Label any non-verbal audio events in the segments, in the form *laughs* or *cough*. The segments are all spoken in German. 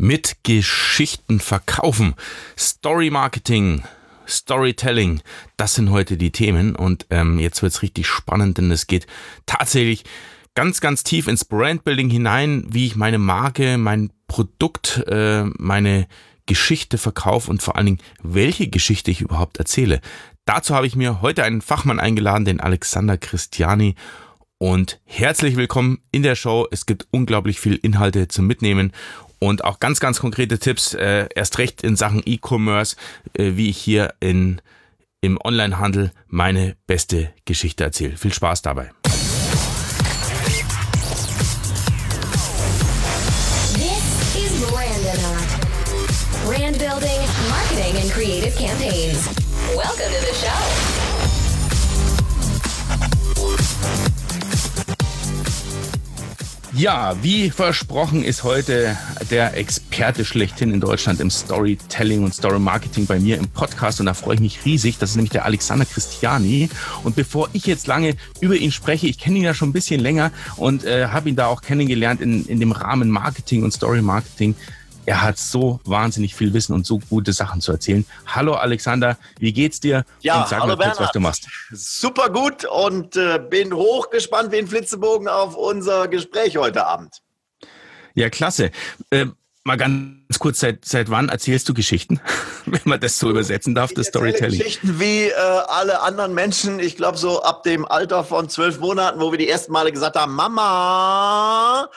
mit Geschichten verkaufen. Story Marketing, Storytelling, das sind heute die Themen. Und ähm, jetzt wird's richtig spannend, denn es geht tatsächlich ganz, ganz tief ins Brandbuilding hinein, wie ich meine Marke, mein Produkt, äh, meine Geschichte verkaufe und vor allen Dingen, welche Geschichte ich überhaupt erzähle. Dazu habe ich mir heute einen Fachmann eingeladen, den Alexander Christiani. Und herzlich willkommen in der Show. Es gibt unglaublich viel Inhalte zum Mitnehmen und auch ganz, ganz konkrete Tipps, äh, erst recht in Sachen E-Commerce, äh, wie ich hier in, im Onlinehandel meine beste Geschichte erzähle. Viel Spaß dabei. Brand building, marketing, and creative campaigns. Welcome to the show. Ja, wie versprochen ist heute der Experte schlechthin in Deutschland im Storytelling und Story Marketing bei mir im Podcast und da freue ich mich riesig. Das ist nämlich der Alexander Christiani. Und bevor ich jetzt lange über ihn spreche, ich kenne ihn ja schon ein bisschen länger und äh, habe ihn da auch kennengelernt in, in dem Rahmen Marketing und Story Marketing. Er hat so wahnsinnig viel Wissen und so gute Sachen zu erzählen. Hallo Alexander, wie geht's dir? Ja, und sag hallo mal kurz, Bernhard. was du machst. Super gut und äh, bin hochgespannt wie ein Flitzebogen auf unser Gespräch heute Abend. Ja, klasse. Äh, mal ganz kurz, seit, seit wann erzählst du Geschichten? *laughs* Wenn man das so übersetzen darf, das Storytelling. Geschichten wie äh, alle anderen Menschen. Ich glaube so ab dem Alter von zwölf Monaten, wo wir die ersten Male gesagt haben, Mama.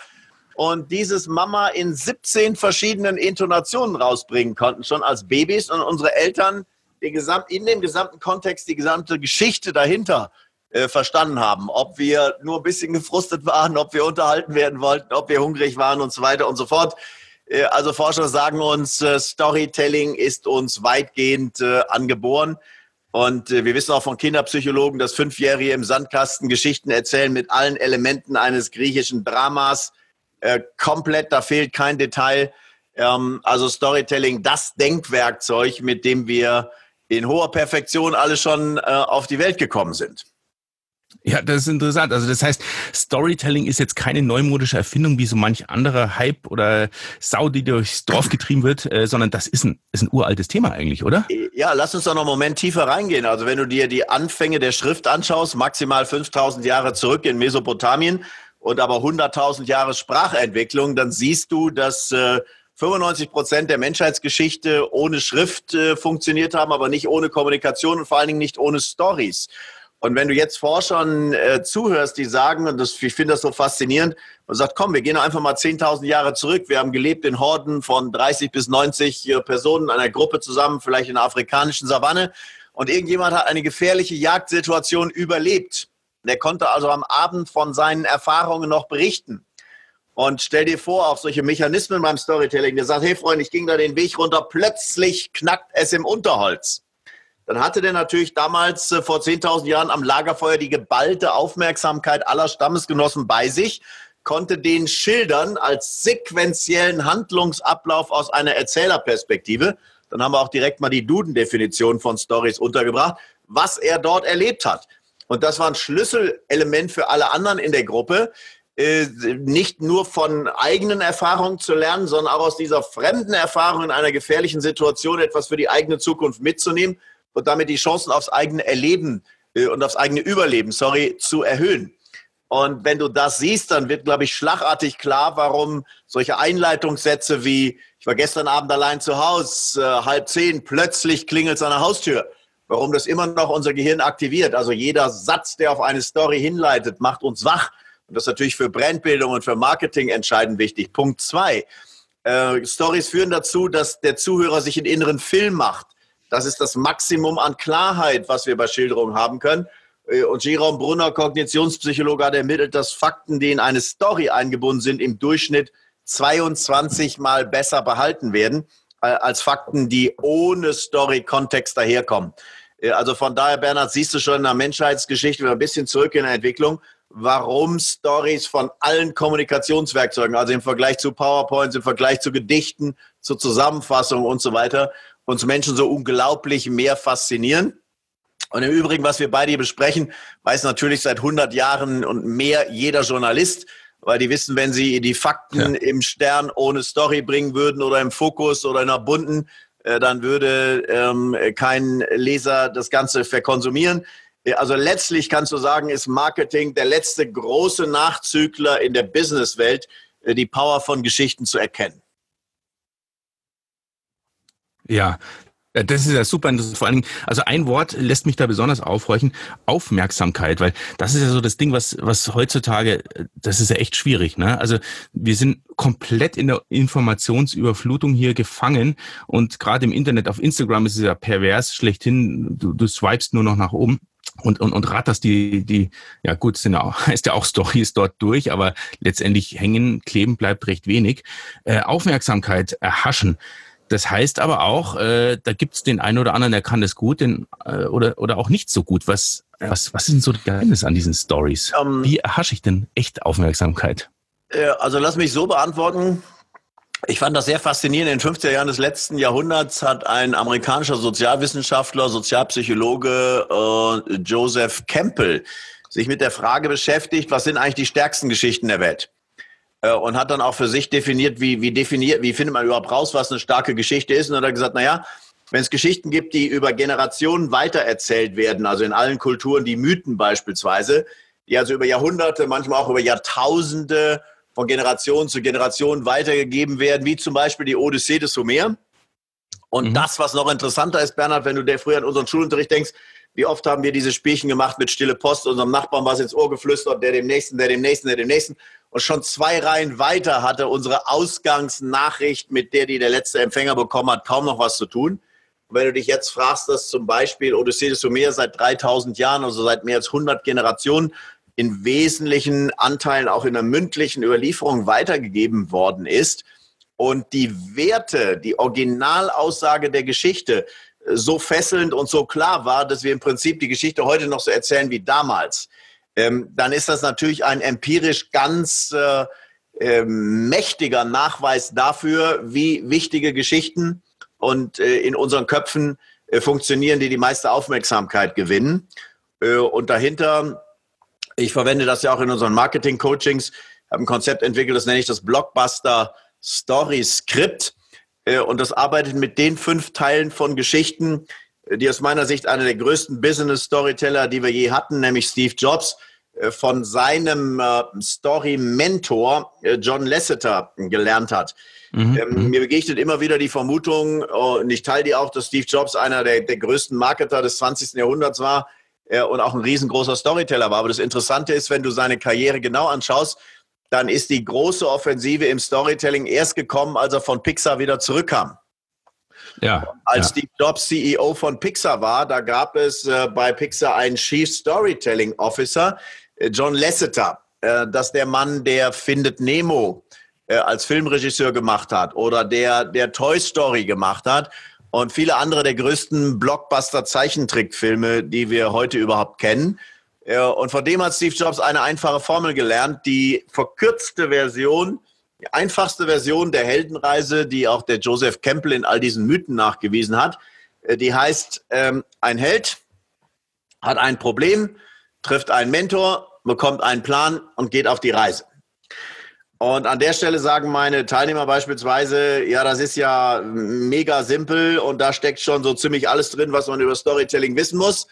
Und dieses Mama in 17 verschiedenen Intonationen rausbringen konnten, schon als Babys. Und unsere Eltern gesamt, in dem gesamten Kontext die gesamte Geschichte dahinter äh, verstanden haben. Ob wir nur ein bisschen gefrustet waren, ob wir unterhalten werden wollten, ob wir hungrig waren und so weiter und so fort. Äh, Also Forscher sagen uns, äh, Storytelling ist uns weitgehend angeboren. Und wir wissen auch von Kinderpsychologen, dass Fünfjährige im Sandkasten Geschichten erzählen mit allen Elementen eines griechischen Dramas. Äh, komplett, da fehlt kein Detail. Ähm, also Storytelling, das Denkwerkzeug, mit dem wir in hoher Perfektion alle schon äh, auf die Welt gekommen sind. Ja, das ist interessant. Also das heißt, Storytelling ist jetzt keine neumodische Erfindung wie so manch anderer Hype oder Sau, die durchs Dorf getrieben wird, äh, sondern das ist ein, ist ein uraltes Thema eigentlich, oder? Ja, lass uns doch noch einen Moment tiefer reingehen. Also wenn du dir die Anfänge der Schrift anschaust, maximal 5000 Jahre zurück in Mesopotamien und aber 100.000 Jahre Sprachentwicklung, dann siehst du, dass äh, 95 Prozent der Menschheitsgeschichte ohne Schrift äh, funktioniert haben, aber nicht ohne Kommunikation und vor allen Dingen nicht ohne Stories. Und wenn du jetzt Forschern äh, zuhörst, die sagen, und das, ich finde das so faszinierend, und sagt, komm, wir gehen einfach mal 10.000 Jahre zurück. Wir haben gelebt in Horden von 30 bis 90 äh, Personen in einer Gruppe zusammen, vielleicht in der afrikanischen Savanne. Und irgendjemand hat eine gefährliche Jagdsituation überlebt. Der konnte also am Abend von seinen Erfahrungen noch berichten. Und stell dir vor, auch solche Mechanismen beim Storytelling, der sagt, hey Freund, ich ging da den Weg runter, plötzlich knackt es im Unterholz dann hatte der natürlich damals äh, vor 10.000 Jahren am Lagerfeuer die geballte Aufmerksamkeit aller Stammesgenossen bei sich, konnte den schildern als sequentiellen Handlungsablauf aus einer Erzählerperspektive. Dann haben wir auch direkt mal die Duden-Definition von Stories untergebracht, was er dort erlebt hat. Und das war ein Schlüsselelement für alle anderen in der Gruppe, äh, nicht nur von eigenen Erfahrungen zu lernen, sondern auch aus dieser fremden Erfahrung in einer gefährlichen Situation etwas für die eigene Zukunft mitzunehmen und damit die Chancen aufs eigene Erleben äh, und aufs eigene Überleben, sorry, zu erhöhen. Und wenn du das siehst, dann wird, glaube ich, schlagartig klar, warum solche Einleitungssätze wie, ich war gestern Abend allein zu Hause, äh, halb zehn, plötzlich klingelt es an der Haustür, warum das immer noch unser Gehirn aktiviert. Also jeder Satz, der auf eine Story hinleitet, macht uns wach. Und das ist natürlich für Brandbildung und für Marketing entscheidend wichtig. Punkt zwei. Äh, Stories führen dazu, dass der Zuhörer sich einen inneren Film macht. Das ist das Maximum an Klarheit, was wir bei Schilderungen haben können. Äh, Und Jerome Brunner, Kognitionspsychologe, hat ermittelt, dass Fakten, die in eine Story eingebunden sind, im Durchschnitt 22 Mal besser behalten werden, als Fakten, die ohne Story-Kontext daherkommen. Äh, Also von daher, Bernhard, siehst du schon in der Menschheitsgeschichte, ein bisschen zurück in der Entwicklung, warum Stories von allen Kommunikationswerkzeugen, also im Vergleich zu PowerPoints, im Vergleich zu Gedichten, zur Zusammenfassung und so weiter, uns Menschen so unglaublich mehr faszinieren. Und im Übrigen, was wir beide hier besprechen, weiß natürlich seit 100 Jahren und mehr jeder Journalist. Weil die wissen, wenn sie die Fakten ja. im Stern ohne Story bringen würden oder im Fokus oder in einer bunten, äh, dann würde ähm, kein Leser das Ganze verkonsumieren. Also letztlich kannst du sagen, ist Marketing der letzte große Nachzügler in der Businesswelt, äh, die Power von Geschichten zu erkennen. Ja, äh, das ist ja super interessant. Vor allen Dingen, also ein Wort lässt mich da besonders aufhorchen, Aufmerksamkeit, weil das ist ja so das Ding, was, was heutzutage, das ist ja echt schwierig. Ne? Also wir sind komplett in der Informationsüberflutung hier gefangen und gerade im Internet, auf Instagram ist es ja pervers schlechthin, du, du swipest nur noch nach oben und, und, und ratterst die, die, ja gut, sind ja auch, *laughs* heißt ja auch Stories dort durch, aber letztendlich hängen, kleben bleibt recht wenig. Äh, Aufmerksamkeit erhaschen. Das heißt aber auch, äh, da gibt es den einen oder anderen, der kann das gut den, äh, oder, oder auch nicht so gut. Was, was, was ist denn so das Geheimnis an diesen Stories? Ähm, Wie erhasche ich denn echt Aufmerksamkeit? Äh, also lass mich so beantworten. Ich fand das sehr faszinierend. In den 50er Jahren des letzten Jahrhunderts hat ein amerikanischer Sozialwissenschaftler, Sozialpsychologe äh, Joseph Campbell sich mit der Frage beschäftigt, was sind eigentlich die stärksten Geschichten der Welt? Äh, und hat dann auch für sich definiert, wie, wie definiert, wie findet man überhaupt raus, was eine starke Geschichte ist. Und dann hat er gesagt, naja, wenn es Geschichten gibt, die über Generationen weitererzählt werden, also in allen Kulturen die Mythen beispielsweise, die also über Jahrhunderte, manchmal auch über Jahrtausende von Generation zu Generation weitergegeben werden, wie zum Beispiel die Odyssee des Homer. Und mhm. das, was noch interessanter ist, Bernhard, wenn du dir früher an unseren Schulunterricht denkst, wie oft haben wir diese Spielchen gemacht mit stille Post, unserem Nachbarn was ins Ohr geflüstert, der dem nächsten, der dem nächsten, der dem nächsten. Und schon zwei Reihen weiter hatte unsere Ausgangsnachricht, mit der die der letzte Empfänger bekommen hat, kaum noch was zu tun. Und wenn du dich jetzt fragst, dass zum Beispiel Odyssee des seit 3000 Jahren, also seit mehr als 100 Generationen, in wesentlichen Anteilen auch in der mündlichen Überlieferung weitergegeben worden ist und die Werte, die Originalaussage der Geschichte so fesselnd und so klar war, dass wir im Prinzip die Geschichte heute noch so erzählen wie damals, ähm, dann ist das natürlich ein empirisch ganz äh, äh, mächtiger Nachweis dafür, wie wichtige Geschichten und äh, in unseren Köpfen äh, funktionieren, die die meiste Aufmerksamkeit gewinnen. Äh, und dahinter, ich verwende das ja auch in unseren Marketing-Coachings, habe ein Konzept entwickelt, das nenne ich das Blockbuster Story Script. Äh, und das arbeitet mit den fünf Teilen von Geschichten, äh, die aus meiner Sicht einer der größten Business-Storyteller, die wir je hatten, nämlich Steve Jobs, äh, von seinem Story-Mentor John Lasseter gelernt hat. Mhm. Ähm, mhm. mir begegnet immer wieder die Vermutung, und ich teile die auch, dass Steve Jobs einer der, der größten Marketer des 20. Jahrhunderts war und auch ein riesengroßer Storyteller war. Aber das Interessante ist, wenn du seine Karriere genau anschaust, dann ist die große Offensive im Storytelling erst gekommen, als er von Pixar wieder zurückkam. Ja, als ja. Steve Jobs CEO von Pixar war, da gab es äh, bei Pixar einen Chief Storytelling Officer, äh, John Lasseter. Äh, das ist der Mann, der Findet Nemo äh, als Filmregisseur gemacht hat oder der, der Toy Story gemacht hat und viele andere der größten Blockbuster-Zeichentrickfilme, die wir heute überhaupt kennen. Und von dem hat Steve Jobs eine einfache Formel gelernt, die verkürzte Version, die einfachste Version der Heldenreise, die auch der Joseph Campbell in all diesen Mythen nachgewiesen hat. Äh, die heißt, ähm, ein Held hat ein Problem, trifft einen Mentor, bekommt einen Plan und geht auf die Reise. Und an der Stelle sagen meine Teilnehmer beispielsweise, ja, das ist ja mega simpel und da steckt schon so ziemlich alles drin, was man über Storytelling wissen muss.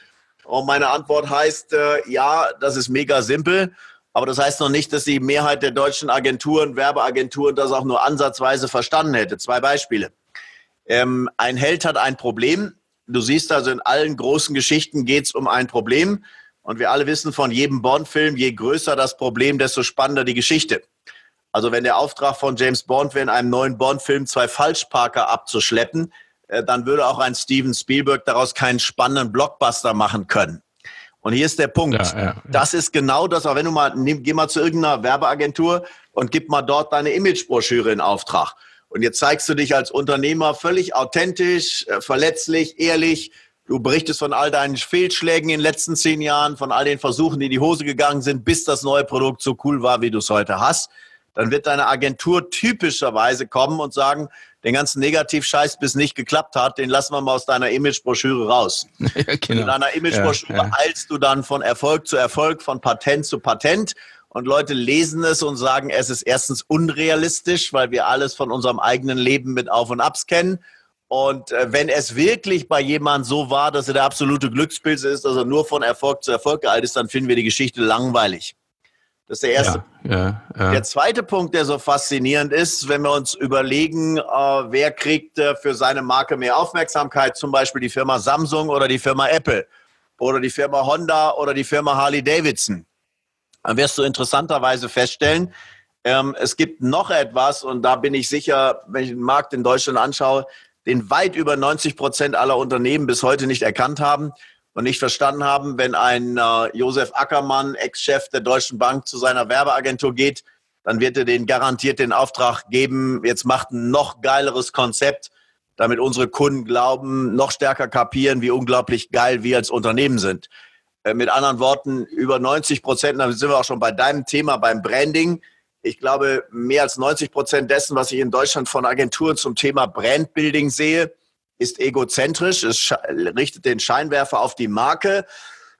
Und meine Antwort heißt, äh, ja, das ist mega simpel. Aber das heißt noch nicht, dass die Mehrheit der deutschen Agenturen, Werbeagenturen das auch nur ansatzweise verstanden hätte. Zwei Beispiele. Ähm, ein Held hat ein Problem. Du siehst also, in allen großen Geschichten geht es um ein Problem. Und wir alle wissen von jedem Bond-Film, je größer das Problem, desto spannender die Geschichte. Also wenn der Auftrag von James Bond wäre, in einem neuen Bond-Film zwei Falschparker abzuschleppen, dann würde auch ein Steven Spielberg daraus keinen spannenden Blockbuster machen können. Und hier ist der Punkt. Ja, ja, ja. Das ist genau das, aber wenn du mal, nimm, geh mal zu irgendeiner Werbeagentur und gib mal dort deine Imagebroschüre in Auftrag. Und jetzt zeigst du dich als Unternehmer völlig authentisch, äh, verletzlich, ehrlich. Du berichtest von all deinen Fehlschlägen in den letzten zehn Jahren, von all den Versuchen, die in die Hose gegangen sind, bis das neue Produkt so cool war, wie du es heute hast. Dann wird deine Agentur typischerweise kommen und sagen, den ganzen Negativscheiß bis nicht geklappt hat, den lassen wir mal aus deiner Imagebroschüre raus. *laughs* Ja, genau. In deiner Imagebroschüre ja, ja. eilst du dann von Erfolg zu Erfolg, von Patent zu Patent Und Leute lesen es und sagen, es ist erstens unrealistisch, weil wir alles von unserem eigenen Leben mit Auf und Abs kennen. Und äh, wenn es wirklich bei jemandem so war, dass er der absolute Glückspilz ist, dass er nur von Erfolg zu Erfolg geeilt ist, dann finden wir die Geschichte langweilig. Das ist der erste. Ja, ja, ja. Der zweite Punkt, der so faszinierend ist, wenn wir uns überlegen, äh, wer kriegt äh, für seine Marke mehr Aufmerksamkeit, zum Beispiel die Firma Samsung oder die Firma Apple oder die Firma Honda oder die Firma Harley Davidson dann wirst du interessanterweise feststellen, ähm, es gibt noch etwas, und da bin ich sicher, wenn ich den Markt in Deutschland anschaue, den weit über 90 Prozent aller Unternehmen bis heute nicht erkannt haben und nicht verstanden haben, wenn ein äh, Josef Ackermann, Ex-Chef der Deutschen Bank, zu seiner Werbeagentur geht, dann wird er den garantiert den Auftrag geben, jetzt macht ein noch geileres Konzept, damit unsere Kunden glauben, noch stärker kapieren, wie unglaublich geil wir als Unternehmen sind. Äh, mit anderen Worten, über 90 Prozent, da sind wir auch schon bei deinem Thema, beim Branding. Ich glaube, mehr als 90 Prozent dessen, was ich in Deutschland von Agenturen zum Thema Brandbuilding sehe, ist egozentrisch. Es richtet den Scheinwerfer auf die Marke,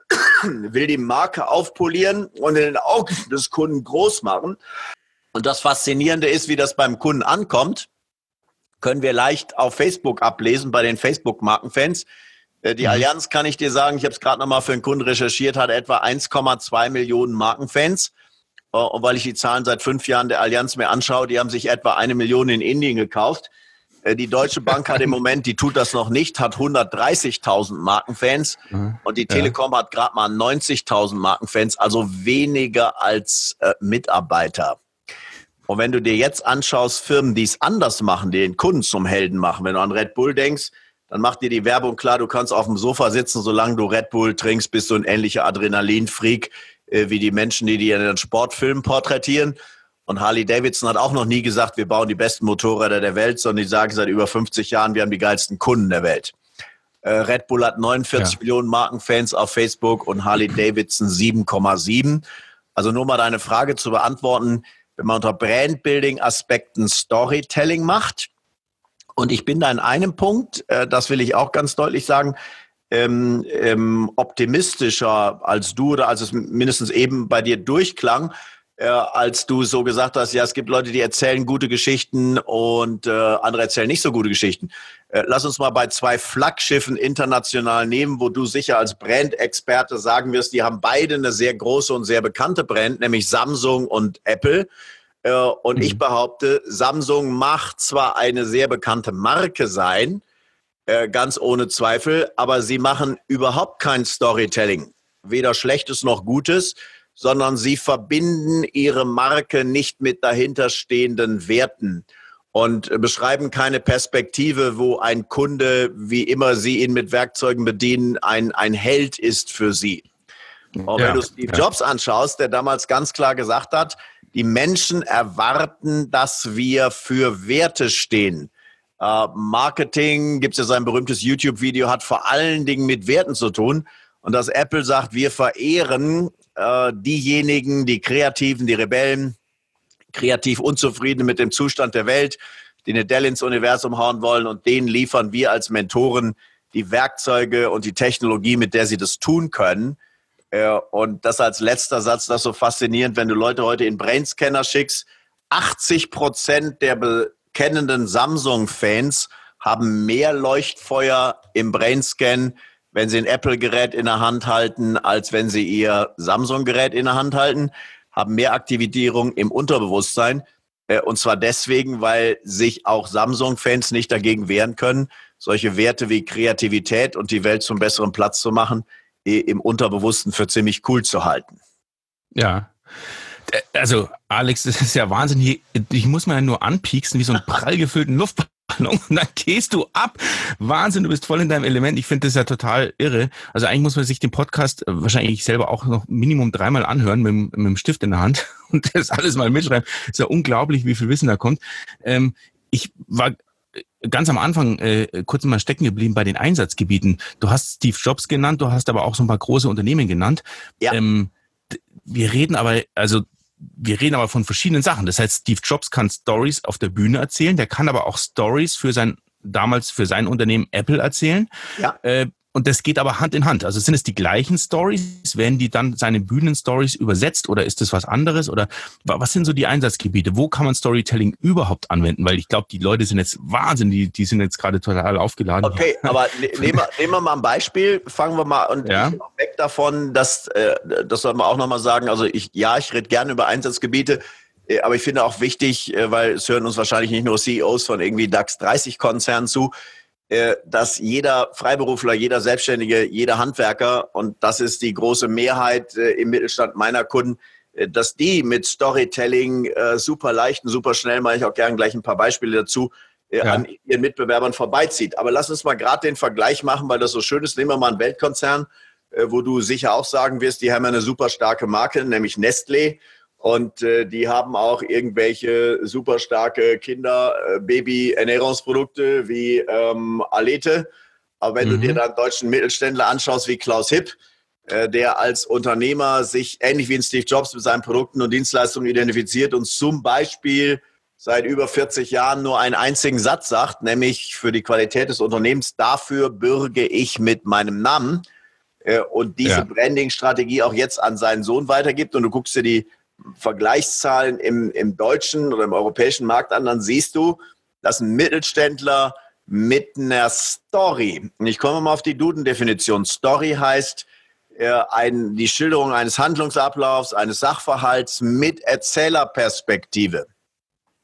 *coughs* will die Marke aufpolieren und in den Augen des Kunden groß machen. Und das Faszinierende ist, wie das beim Kunden ankommt, können wir leicht auf Facebook ablesen bei den Facebook-Markenfans. Äh, die mhm. Allianz kann ich dir sagen, ich habe es gerade nochmal für einen Kunden recherchiert, hat etwa 1,2 Millionen Markenfans. Äh, und weil ich die Zahlen seit fünf Jahren der Allianz mir anschaue, die haben sich etwa eine Million in Indien gekauft. Äh, die Deutsche Bank hat im *laughs* Moment, die tut das noch nicht, hat 130.000 Markenfans mhm. und die Telekom ja. hat gerade mal 90.000 Markenfans, also weniger als äh, Mitarbeiter. Und wenn du dir jetzt anschaust, Firmen, die es anders machen, die den Kunden zum Helden machen, wenn du an Red Bull denkst, dann macht dir die Werbung klar, du kannst auf dem Sofa sitzen, solange du Red Bull trinkst, bist du ein ähnlicher Adrenalin-Freak äh, wie die Menschen, die die in den Sportfilmen porträtieren. Und Harley Davidson hat auch noch nie gesagt, wir bauen die besten Motorräder der Welt, sondern die sagen seit über 50 Jahren, wir haben die geilsten Kunden der Welt. Äh, Red Bull hat 49 ja. Millionen Markenfans auf Facebook und Harley Davidson 7,7. Also nur mal deine Frage zu beantworten. Wenn man unter Brandbuilding-Aspekten Storytelling macht, und ich bin da in einem Punkt, äh, das will ich auch ganz deutlich sagen, ähm, ähm, optimistischer als du oder als es mindestens eben bei dir durchklang, äh, als du so gesagt hast, ja, es gibt Leute, die erzählen gute Geschichten und äh, andere erzählen nicht so gute Geschichten. Äh, lass uns mal bei zwei Flaggschiffen international nehmen, wo du sicher als Brand-Experte sagen wirst, die haben beide eine sehr große und sehr bekannte Brand, nämlich Samsung und Apple. Äh, und mhm. ich behaupte, Samsung macht zwar eine sehr bekannte Marke sein, äh, ganz ohne Zweifel, aber sie machen überhaupt kein Storytelling, weder Schlechtes noch Gutes, sondern sie verbinden ihre Marke nicht mit dahinterstehenden Werten und beschreiben keine Perspektive, wo ein Kunde, wie immer sie ihn mit Werkzeugen bedienen, ein, ein Held ist für sie. Und ja, wenn du Steve ja. Jobs anschaust, der damals ganz klar gesagt hat, die Menschen erwarten, dass wir für Werte stehen. Uh, Marketing, gibt es ja sein berühmtes YouTube-Video, hat vor allen Dingen mit Werten zu tun. Und dass Apple sagt, wir verehren uh, diejenigen, die Kreativen, die Rebellen, kreativ unzufrieden mit dem Zustand der Welt, die eine Dell ins Universum hauen wollen und denen liefern wir als Mentoren die Werkzeuge und die Technologie, mit der sie das tun können. Äh, und das als letzter Satz, das ist so faszinierend, wenn du Leute heute in Brainscanner schickst, 80 Prozent der bekennenden Samsung-Fans haben mehr Leuchtfeuer im Brainscan, wenn sie ein Apple-Gerät in der Hand halten, als wenn sie ihr Samsung-Gerät in der Hand halten, haben mehr Aktivitierung im Unterbewusstsein. Äh, und zwar deswegen, weil sich auch Samsung-Fans nicht dagegen wehren können, solche Werte wie Kreativität und die Welt zum besseren Platz zu machen, im Unterbewussten für ziemlich cool zu halten. Ja. Äh, also, Alex, das ist ja Wahnsinn. Ich muss mal nur anpieksen wie so einen prall gefüllten Luftballon und dann gehst du ab. Wahnsinn, du bist voll in deinem Element. Ich finde das ja total irre. Also eigentlich muss man sich den Podcast äh, wahrscheinlich selber auch noch Minimum dreimal anhören mit, mit dem Stift in der Hand *laughs* und das alles mal mitschreiben. ist ja unglaublich, wie viel Wissen da kommt. Ähm, ich war ganz am Anfang äh, kurz mal stecken geblieben bei den Einsatzgebieten. Du hast Steve Jobs genannt, du hast aber auch so ein paar große Unternehmen genannt. Ja. Ähm, wir reden aber, also wir reden aber von verschiedenen Sachen. Das heißt, Steve Jobs kann Stories auf der Bühne erzählen, der kann aber auch Stories für sein damals für sein Unternehmen Apple erzählen. Ja. Äh, und das geht aber Hand in Hand. Also sind es die gleichen Stories? Werden die dann seine Bühnen-Stories übersetzt oder ist das was anderes? Oder was sind so die Einsatzgebiete? Wo kann man Storytelling überhaupt anwenden? Weil ich glaube, die Leute sind jetzt Wahnsinn, die, die sind jetzt gerade total aufgeladen. Okay, aber ne, *laughs* nehmen wir, nehmen wir mal ein Beispiel. Fangen wir mal und ja. weg davon, dass äh, das soll man auch nochmal sagen. Also ich, ja, ich rede gerne über Einsatzgebiete. Äh, aber ich finde auch wichtig, äh, weil es hören uns wahrscheinlich nicht nur CEOs von irgendwie DAX 30 Konzernen zu, dass jeder Freiberufler, jeder Selbstständige, jeder Handwerker, und das ist die große Mehrheit äh, im Mittelstand meiner Kunden, äh, dass die mit Storytelling super leicht und super schnell, mache ich auch gerne gleich ein paar Beispiele dazu, ja. an ihren Mitbewerbern vorbeizieht. Aber lass uns mal gerade den Vergleich machen, weil das so schön ist. Nehmen wir mal einen Weltkonzern, wo du sicher auch sagen wirst, die haben eine super starke Marke, nämlich Nestlé. Und äh, die haben auch irgendwelche super starke Kinder, äh, wie ähm, Alete. Aber wenn mhm. du dir mhm. dann deutschen Mittelständler anschaust wie Klaus Hipp, äh, der als Unternehmer sich ähnlich wie in Steve Jobs mit seinen Produkten und Dienstleistungen identifiziert und zum Beispiel seit über 40 Jahren nur einen einzigen Satz sagt, nämlich für die Qualität des Unternehmens, dafür bürge ich mit meinem Namen äh, und diese ja. Branding-Strategie auch jetzt an seinen Sohn weitergibt und du guckst dir die Vergleichszahlen im, im deutschen oder im europäischen Markt an, dann siehst du, dass ein Mittelständler mit einer Story, und ich komme mal auf die Duden-Definition, Story heißt äh, ein, die Schilderung eines Handlungsablaufs, eines Sachverhalts mit Erzählerperspektive.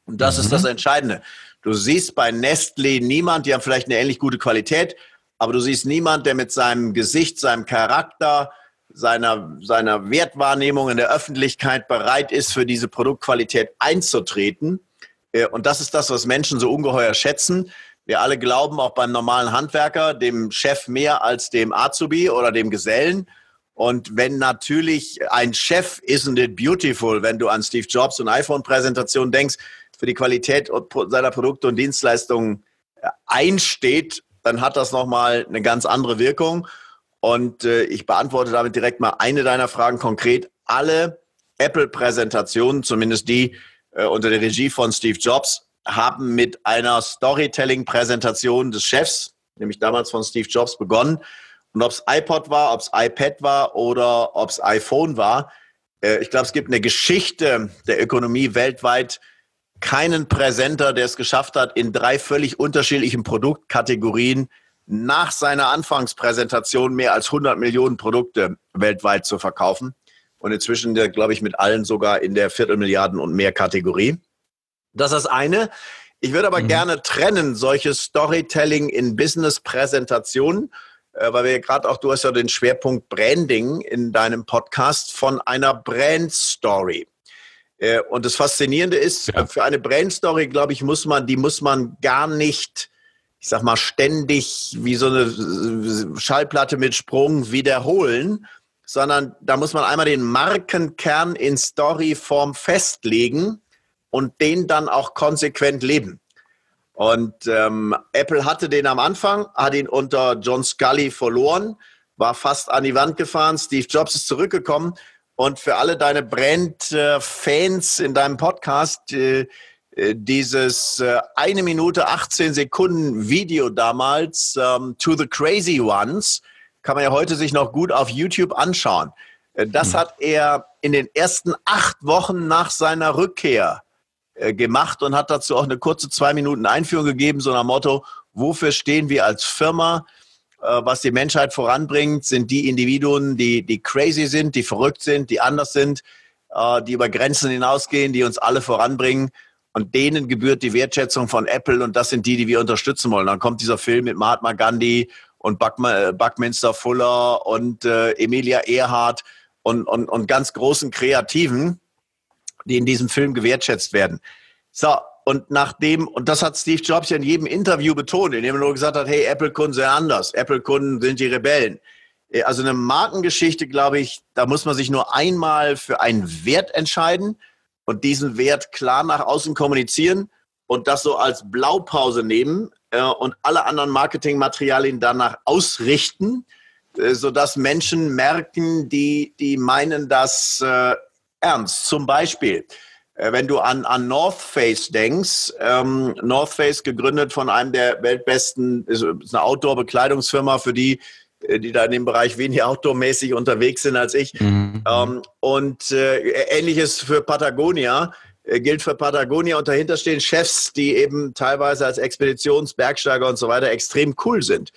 Und das mhm. ist das Entscheidende. Du siehst bei Nestlé niemand, die haben vielleicht eine ähnlich gute Qualität, aber du siehst niemand, der mit seinem Gesicht, seinem Charakter, seiner, seiner Wertwahrnehmung in der Öffentlichkeit bereit ist, für diese Produktqualität einzutreten. Äh, und das ist das, was Menschen so ungeheuer schätzen. Wir alle glauben auch beim normalen Handwerker, dem Chef mehr als dem Azubi oder dem Gesellen. Und wenn natürlich ein Chef isn't it beautiful, wenn du an Steve Jobs und iPhone-Präsentation denkst, für die Qualität seiner Produkte und Dienstleistungen äh, einsteht, dann hat das nochmal eine ganz andere Wirkung. Und äh, ich beantworte damit direkt mal eine deiner Fragen konkret. Alle Apple-Präsentationen, zumindest die äh, unter der Regie von Steve Jobs, haben mit einer Storytelling-Präsentation des Chefs, nämlich damals von Steve Jobs, begonnen. Und ob es iPod war, ob es iPad war oder ob es iPhone war, äh, ich glaube, es gibt eine Geschichte der Ökonomie weltweit keinen Präsenter, der es geschafft hat, in drei völlig unterschiedlichen Produktkategorien nach seiner Anfangspräsentation mehr als 100 Millionen Produkte weltweit zu verkaufen. Und inzwischen, glaube ich, mit allen sogar in der Viertelmilliarden und mehr Kategorie. Das ist das eine. Ich würde aber mhm. gerne trennen, solche Storytelling in Business-Präsentationen, äh, weil wir gerade auch, du hast ja den Schwerpunkt Branding in deinem Podcast von einer Brand-Story. Äh, und das Faszinierende ist, ja. für eine Brand-Story, glaube ich, muss man, die muss man gar nicht ich sag mal, ständig wie so eine Schallplatte mit Sprung wiederholen, sondern da muss man einmal den Markenkern in Storyform festlegen und den dann auch konsequent leben. Und ähm, Apple hatte den am Anfang, hat ihn unter John Scully verloren, war fast an die Wand gefahren. Steve Jobs ist zurückgekommen. Und für alle deine Brand-Fans in deinem Podcast, äh, äh, dieses äh, eine Minute 18 Sekunden Video damals ähm, To the Crazy Ones kann man ja heute sich noch gut auf YouTube anschauen. Äh, das hm. hat er in den ersten acht Wochen nach seiner Rückkehr äh, gemacht und hat dazu auch eine kurze zwei Minuten Einführung gegeben, so nach Motto, wofür stehen wir als Firma? Äh, was die Menschheit voranbringt, sind die Individuen, die, die crazy sind, die verrückt sind, die anders sind, äh, die über Grenzen hinausgehen, die uns alle voranbringen. Und denen gebührt die Wertschätzung von Apple und das sind die, die wir unterstützen wollen. Dann kommt dieser Film mit Mahatma Gandhi und äh, Buckminster Fuller und äh, Emilia Earhart und, und, und ganz großen Kreativen, die in diesem Film gewertschätzt werden. So, und nachdem, und das hat Steve Jobs ja in jedem Interview betont, indem er nur gesagt hat, hey, Apple-Kunden sind anders, Apple-Kunden sind die Rebellen. Äh, also eine Markengeschichte, glaube ich, da muss man sich nur einmal für einen Wert entscheiden und diesen Wert klar nach außen kommunizieren und das so als Blaupause nehmen äh, und alle anderen Marketingmaterialien danach ausrichten, äh, sodass Menschen merken, die, die meinen das äh, ernst. Zum Beispiel, äh, wenn du an, an North Face denkst, ähm, North Face gegründet von einem der weltbesten, ist, eine Outdoor-Bekleidungsfirma, für die die da in dem Bereich weniger outdoormäßig unterwegs sind als ich. Mhm. Ähm, und äh, ähnliches für Patagonia äh, gilt für Patagonia und dahinter stehen Chefs, die eben teilweise als Expeditionsbergsteiger und so weiter extrem cool sind.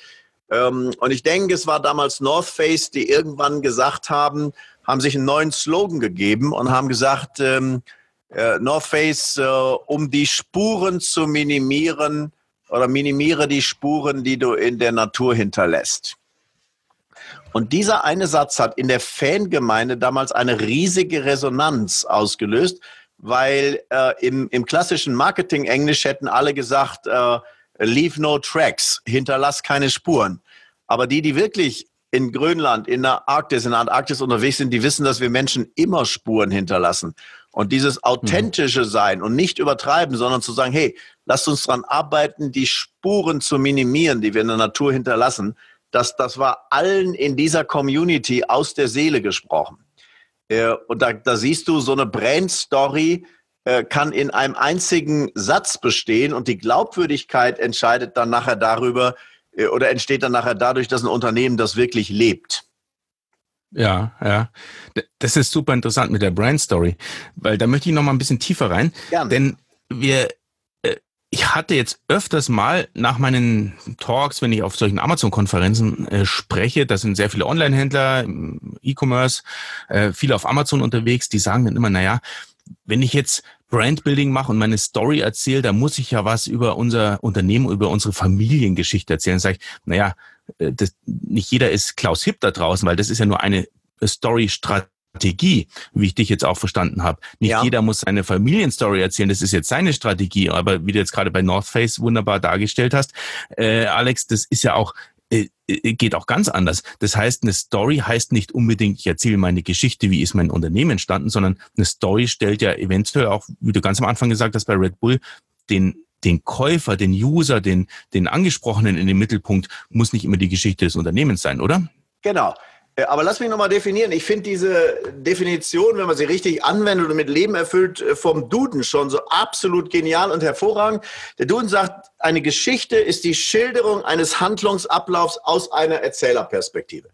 Ähm, und ich denke, es war damals North Face, die irgendwann gesagt haben, haben sich einen neuen Slogan gegeben und haben gesagt, ähm, äh, North Face, äh, um die Spuren zu minimieren oder minimiere die Spuren, die du in der Natur hinterlässt. Und dieser eine Satz hat in der Fangemeinde damals eine riesige Resonanz ausgelöst, weil äh, im, im klassischen Marketing-Englisch hätten alle gesagt, äh, leave no tracks, hinterlass keine Spuren. Aber die, die wirklich in Grönland, in der Arktis, in der Antarktis unterwegs sind, die wissen, dass wir Menschen immer Spuren hinterlassen. Und dieses authentische Sein und nicht übertreiben, sondern zu sagen, hey, lasst uns daran arbeiten, die Spuren zu minimieren, die wir in der Natur hinterlassen. Das, das war allen in dieser Community aus der Seele gesprochen. Äh, und da, da siehst du, so eine Brand-Story äh, kann in einem einzigen Satz bestehen und die Glaubwürdigkeit entscheidet dann nachher darüber äh, oder entsteht dann nachher dadurch, dass ein Unternehmen das wirklich lebt. Ja, ja. Das ist super interessant mit der Brand Story, weil da möchte ich noch mal ein bisschen tiefer rein. Gerne. Denn wir ich hatte jetzt öfters mal nach meinen Talks, wenn ich auf solchen Amazon-Konferenzen äh, spreche, da sind sehr viele Online-Händler, E-Commerce, äh, viele auf Amazon unterwegs, die sagen dann immer, naja, wenn ich jetzt Brandbuilding mache und meine Story erzähle, da muss ich ja was über unser Unternehmen, über unsere Familiengeschichte erzählen. Dann sage ich, naja, äh, das, nicht jeder ist Klaus Hipp da draußen, weil das ist ja nur eine Story-Strategie Strategie, wie ich dich jetzt auch verstanden habe. Nicht ja. jeder muss seine Familienstory erzählen, das ist jetzt seine Strategie, aber wie du jetzt gerade bei North Face wunderbar dargestellt hast, äh, Alex, das ist ja auch äh, äh, geht auch ganz anders. Das heißt, eine Story heißt nicht unbedingt, ich erzähle meine Geschichte, wie ist mein Unternehmen entstanden, sondern eine Story stellt ja eventuell auch, wie du ganz am Anfang gesagt hast, bei Red Bull, den den Käufer, den User, den, den Angesprochenen in den Mittelpunkt, muss nicht immer die Geschichte des Unternehmens sein, oder? Genau. Äh, aber lass mich nochmal definieren. Ich finde diese Definition, wenn man sie richtig anwendet und mit Leben erfüllt, äh, vom Duden schon so absolut genial und hervorragend. Der Duden sagt, eine Geschichte ist die Schilderung eines Handlungsablaufs aus einer Erzählerperspektive.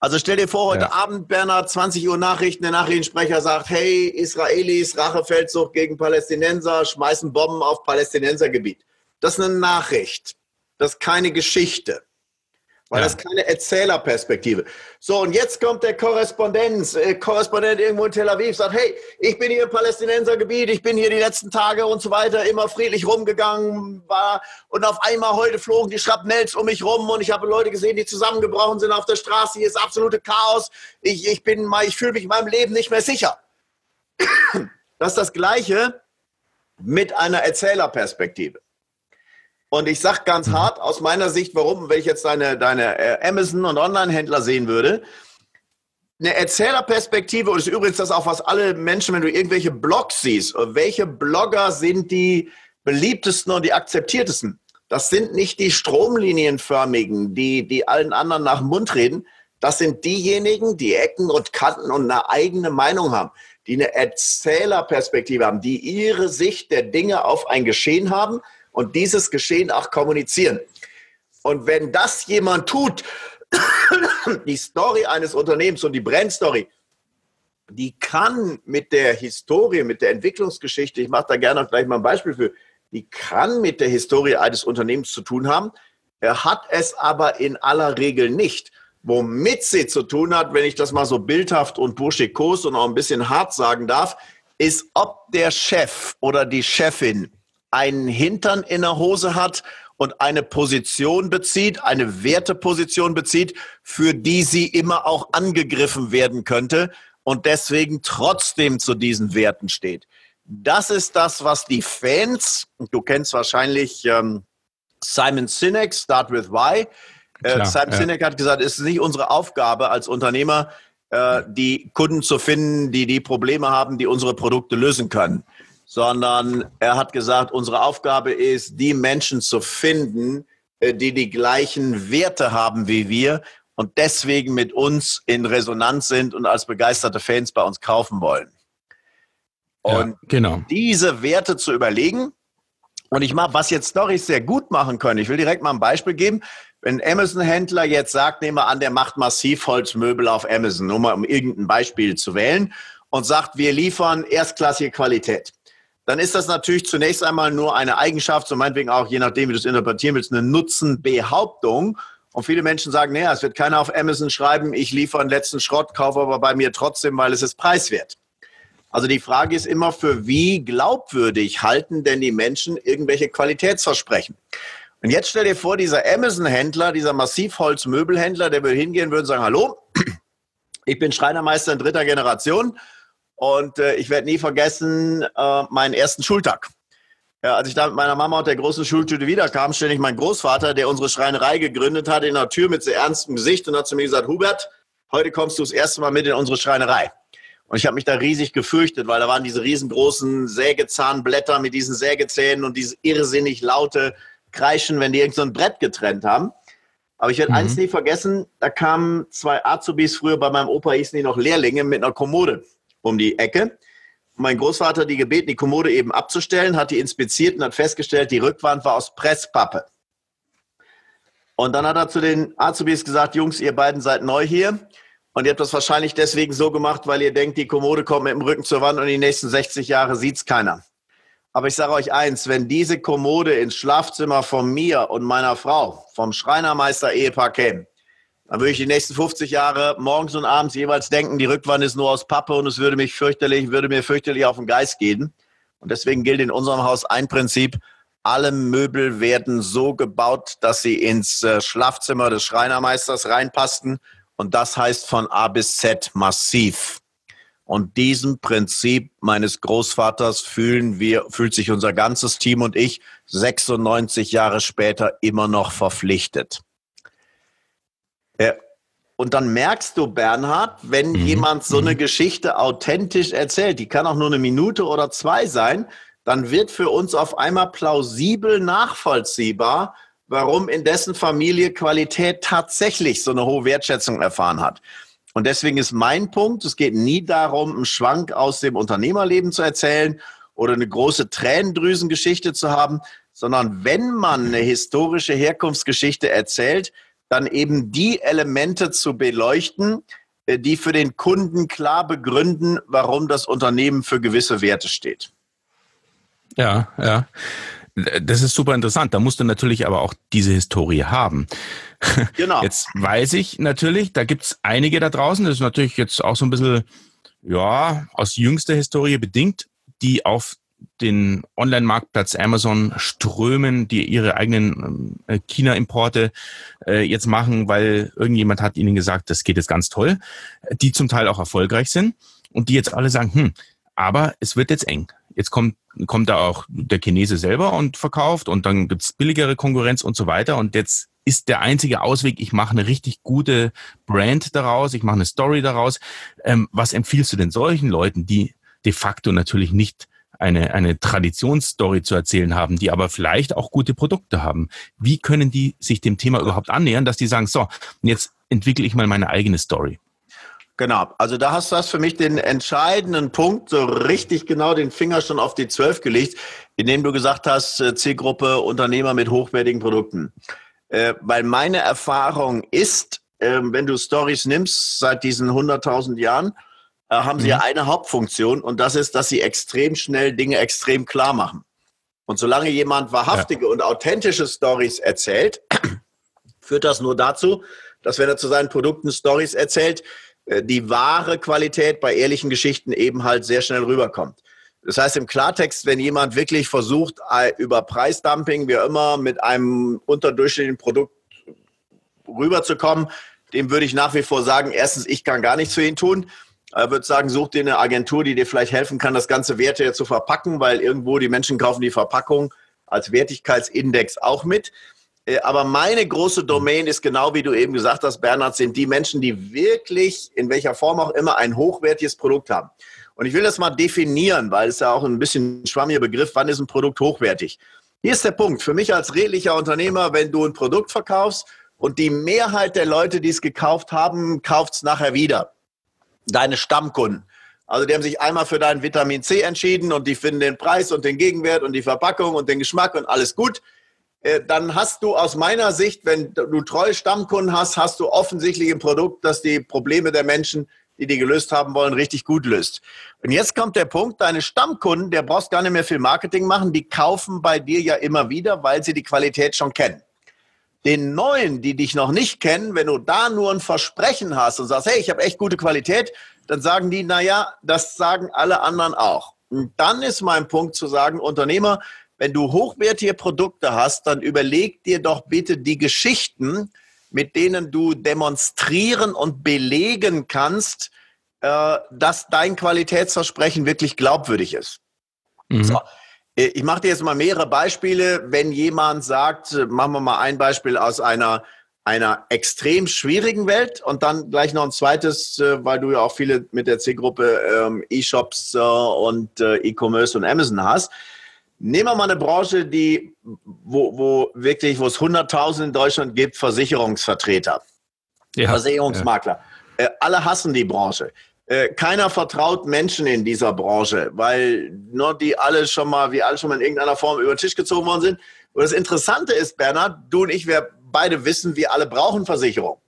Also stell dir vor, heute ja. Abend, Bernhard, 20 Uhr Nachrichten, der Nachrichtensprecher sagt, hey, Israelis, Rachefeldzug gegen Palästinenser, schmeißen Bomben auf Palästinensergebiet. Das ist eine Nachricht. Das ist keine Geschichte weil ja. das ist keine Erzählerperspektive. So, und jetzt kommt der Korrespondenz, äh, Korrespondent irgendwo in Tel Aviv, sagt, hey, ich bin hier im Palästinensergebiet, ich bin hier die letzten Tage und so weiter immer friedlich rumgegangen, war und auf einmal heute flogen die Schrapnells um mich rum und ich habe Leute gesehen, die zusammengebrochen sind auf der Straße, hier ist absolute Chaos, ich, ich bin mal, ich fühle mich in meinem Leben nicht mehr sicher. *clears throat* Das ist das Gleiche mit einer Erzählerperspektive. Und ich sage ganz mhm. hart aus meiner Sicht, warum, wenn ich jetzt deine, deine äh, Amazon- und Online-Händler sehen würde, eine Erzählerperspektive, und das ist übrigens das auch, was alle Menschen, wenn du irgendwelche Blogs siehst, welche Blogger sind die beliebtesten und die akzeptiertesten? Das sind nicht die stromlinienförmigen, die, die allen anderen nach dem Mund reden. Das sind diejenigen, die Ecken und Kanten und eine eigene Meinung haben, die eine Erzählerperspektive haben, die ihre Sicht der Dinge auf ein Geschehen haben und dieses Geschehen auch kommunizieren. Und wenn das jemand tut, *coughs* die Story eines Unternehmens und die Brandstory, die kann mit der Historie, mit der Entwicklungsgeschichte, ich mache da gerne auch gleich mal ein Beispiel für, die kann mit der Historie eines Unternehmens zu tun haben. Er hat es aber in aller Regel nicht. Womit sie zu tun hat, wenn ich das mal so bildhaft und burschikos und auch ein bisschen hart sagen darf, ist, ob der Chef oder die Chefin einen Hintern in der Hose hat und eine Position bezieht, eine Werteposition bezieht, für die sie immer auch angegriffen werden könnte und deswegen trotzdem zu diesen Werten steht. Das ist das, was die Fans, du kennst wahrscheinlich ähm, Simon Sinek, Start with Why. Äh, Simon ja. Sinek hat gesagt, es ist nicht unsere Aufgabe als Unternehmer, äh, die Kunden zu finden, die die Probleme haben, die unsere Produkte lösen können sondern er hat gesagt, unsere Aufgabe ist, die Menschen zu finden, äh, die die gleichen Werte haben wie wir und deswegen mit uns in Resonanz sind und als begeisterte Fans bei uns kaufen wollen. Und ja, genau. diese Werte zu überlegen Und ich mache, was jetzt Stories sehr gut machen können. Ich will direkt mal ein Beispiel geben. Wenn Amazon-Händler jetzt sagt, nehmen wir an, der macht Massivholzmöbel auf Amazon, nur mal um irgendein Beispiel zu wählen, und sagt, wir liefern erstklassige Qualität. Dann ist das natürlich zunächst einmal nur eine Eigenschaft, so meinetwegen auch, je nachdem, wie du es interpretieren willst, eine Nutzenbehauptung. Und viele Menschen sagen, naja, es wird keiner auf Amazon schreiben, ich liefere einen letzten Schrott, kaufe aber bei mir trotzdem, weil es ist preiswert. Also die Frage ist immer, für wie glaubwürdig halten denn die Menschen irgendwelche Qualitätsversprechen? Und jetzt stell dir vor, dieser Amazon-Händler, dieser Massivholz-Möbelhändler, der würde hingehen würde sagen, hallo, *clears throat* ich bin Schreinermeister in dritter Generation und äh, ich werde nie vergessen äh, meinen ersten Schultag. Ja, als ich da mit meiner Mama und der großen Schultüte wiederkam, ständig mein Großvater, der unsere Schreinerei gegründet hat, in der Tür mit sehr ernstem Gesicht und hat zu mir gesagt, Hubert, heute kommst du das erste Mal mit in unsere Schreinerei. Und ich habe mich da riesig gefürchtet, weil da waren diese riesengroßen Sägezahnblätter mit diesen Sägezähnen und dieses irrsinnig laute Kreischen, wenn die irgend so ein Brett getrennt haben. Aber ich werde mhm. eins nie vergessen, da kamen zwei Azubis, früher bei meinem Opa hießen die noch Lehrlinge, mit einer Kommode um die Ecke. Mein Großvater hat die gebeten, die Kommode eben abzustellen, hat die inspiziert und hat festgestellt, die Rückwand war aus Presspappe. Und dann hat er zu den Azubis gesagt, Jungs, ihr beiden seid neu hier. Und ihr habt das wahrscheinlich deswegen so gemacht, weil ihr denkt, die Kommode kommt mit dem Rücken zur Wand und die nächsten 60 Jahre sieht es keiner. Aber ich sage euch eins, wenn diese Kommode ins Schlafzimmer von mir und meiner Frau, vom Schreinermeister-Ehepaar käme, dann würde ich die nächsten 50 Jahre morgens und abends jeweils denken, die Rückwand ist nur aus Pappe und es würde mich fürchterlich, würde mir fürchterlich auf den Geist gehen. Und deswegen gilt in unserem Haus ein Prinzip. Alle Möbel werden so gebaut, dass sie ins äh, Schlafzimmer des Schreinermeisters reinpassten und das heißt von A bis Z massiv. Und diesem Prinzip meines Großvaters fühlen wir, fühlt sich unser ganzes Team und ich 96 Jahre später immer noch verpflichtet. Und dann merkst du, Bernhard, wenn mhm. jemand so eine mhm. Geschichte authentisch erzählt, die kann auch nur eine Minute oder zwei sein, dann wird für uns auf einmal plausibel nachvollziehbar, warum in dessen Familie Qualität tatsächlich so eine hohe Wertschätzung erfahren hat. Und deswegen ist mein Punkt, es geht nie darum, einen Schwank aus dem Unternehmerleben zu erzählen oder eine große Tränendrüsengeschichte zu haben, sondern wenn man eine historische Herkunftsgeschichte erzählt, dann eben die Elemente zu beleuchten, äh, die für den Kunden klar begründen, warum das Unternehmen für gewisse Werte steht. Ja, ja. Das ist super interessant. Da musst du natürlich aber auch diese Historie haben. *laughs* Genau. Jetzt weiß ich natürlich, da gibt's einige da draußen, das ist natürlich jetzt auch so ein bisschen, ja, aus jüngster Historie bedingt, die auf den Online-Marktplatz Amazon strömen, die ihre eigenen äh, China-Importe äh, jetzt machen, weil irgendjemand hat ihnen gesagt, das geht jetzt ganz toll, die zum Teil auch erfolgreich sind und die jetzt alle sagen, hm, aber es wird jetzt eng. Jetzt kommt, kommt da auch der Chinese selber und verkauft und dann gibt's billigere Konkurrenz und so weiter. Und jetzt ist der einzige Ausweg, ich mache eine richtig gute Brand daraus, ich mache eine Story daraus. Ähm, was empfiehlst du denn solchen Leuten, die de facto natürlich nicht eine, eine Traditionsstory zu erzählen haben, die aber vielleicht auch gute Produkte haben? Wie können die sich dem Thema überhaupt annähern, dass die sagen, so, jetzt entwickle ich mal meine eigene Story? Genau, also da hast du das für mich den entscheidenden Punkt, so richtig genau den Finger schon auf die Zwölf gelegt, indem du gesagt hast, äh, Zielgruppe Unternehmer mit hochwertigen Produkten. Äh, weil meine Erfahrung ist, äh, wenn du Stories nimmst seit diesen 100.000 Jahren, haben sie mhm. ja eine Hauptfunktion und das ist, dass sie extrem schnell Dinge extrem klar machen. Und solange jemand wahrhaftige ja. und authentische Stories erzählt, *clears throat* führt das nur dazu, dass wenn er zu seinen Produkten Stories erzählt, äh, die wahre Qualität bei ehrlichen Geschichten eben halt sehr schnell rüberkommt. Das heißt im Klartext, wenn jemand wirklich versucht, über Preisdumping, wie immer, mit einem unterdurchschnittlichen Produkt rüberzukommen, dem würde ich nach wie vor sagen, erstens, ich kann gar nichts für ihn tun. Er würde sagen, such dir eine Agentur, die dir vielleicht helfen kann, das ganze Werte zu verpacken, weil irgendwo die Menschen kaufen die Verpackung als Wertigkeitsindex auch mit. Äh, aber meine große Domain ist genau wie du eben gesagt hast, Bernhard, sind die Menschen, die wirklich in welcher Form auch immer ein hochwertiges Produkt haben. Und ich will das mal definieren, weil es ja auch ein bisschen schwammiger Begriff, wann ist ein Produkt hochwertig? Hier ist der Punkt. Für mich als redlicher Unternehmer, wenn du ein Produkt verkaufst und die Mehrheit der Leute, die es gekauft haben, kauft es nachher wieder. Deine Stammkunden. Also die haben sich einmal für deinen Vitamin C entschieden und die finden den Preis und den Gegenwert und die Verpackung und den Geschmack und alles gut. Äh, dann hast du aus meiner Sicht, wenn du treue Stammkunden hast, hast du offensichtlich ein Produkt, das die Probleme der Menschen, die die gelöst haben wollen, richtig gut löst. Und jetzt kommt der Punkt, deine Stammkunden, der brauchst gar nicht mehr viel Marketing machen, die kaufen bei dir ja immer wieder, weil sie die Qualität schon kennen. Den Neuen, die dich noch nicht kennen, wenn du da nur ein Versprechen hast und sagst, hey, ich habe echt gute Qualität, dann sagen die, naja, das sagen alle anderen auch. Und dann ist mein Punkt zu sagen, Unternehmer, wenn du hochwertige Produkte hast, dann überleg dir doch bitte die Geschichten, mit denen du demonstrieren und belegen kannst, äh, dass dein Qualitätsversprechen wirklich glaubwürdig ist. Mhm. So. Äh, ich mache dir jetzt mal mehrere Beispiele. Wenn jemand sagt, äh, machen wir mal ein Beispiel aus einer einer extrem schwierigen Welt und dann gleich noch ein zweites, äh, weil du ja auch viele mit der Zielgruppe ähm, E-Shops und E-Commerce und Amazon hast. Nehmen wir mal eine Branche, die, wo, wo wirklich, wo es 100.000 in Deutschland gibt, Versicherungsvertreter, ja, Versicherungsmakler. Ja. Alle hassen die Branche. Äh, keiner vertraut Menschen in dieser Branche, weil nur die alle schon mal, wie alle schon mal in irgendeiner Form über den Tisch gezogen worden sind. Und das Interessante ist, Bernhard, du und ich, wir beide wissen, wir alle brauchen Versicherung.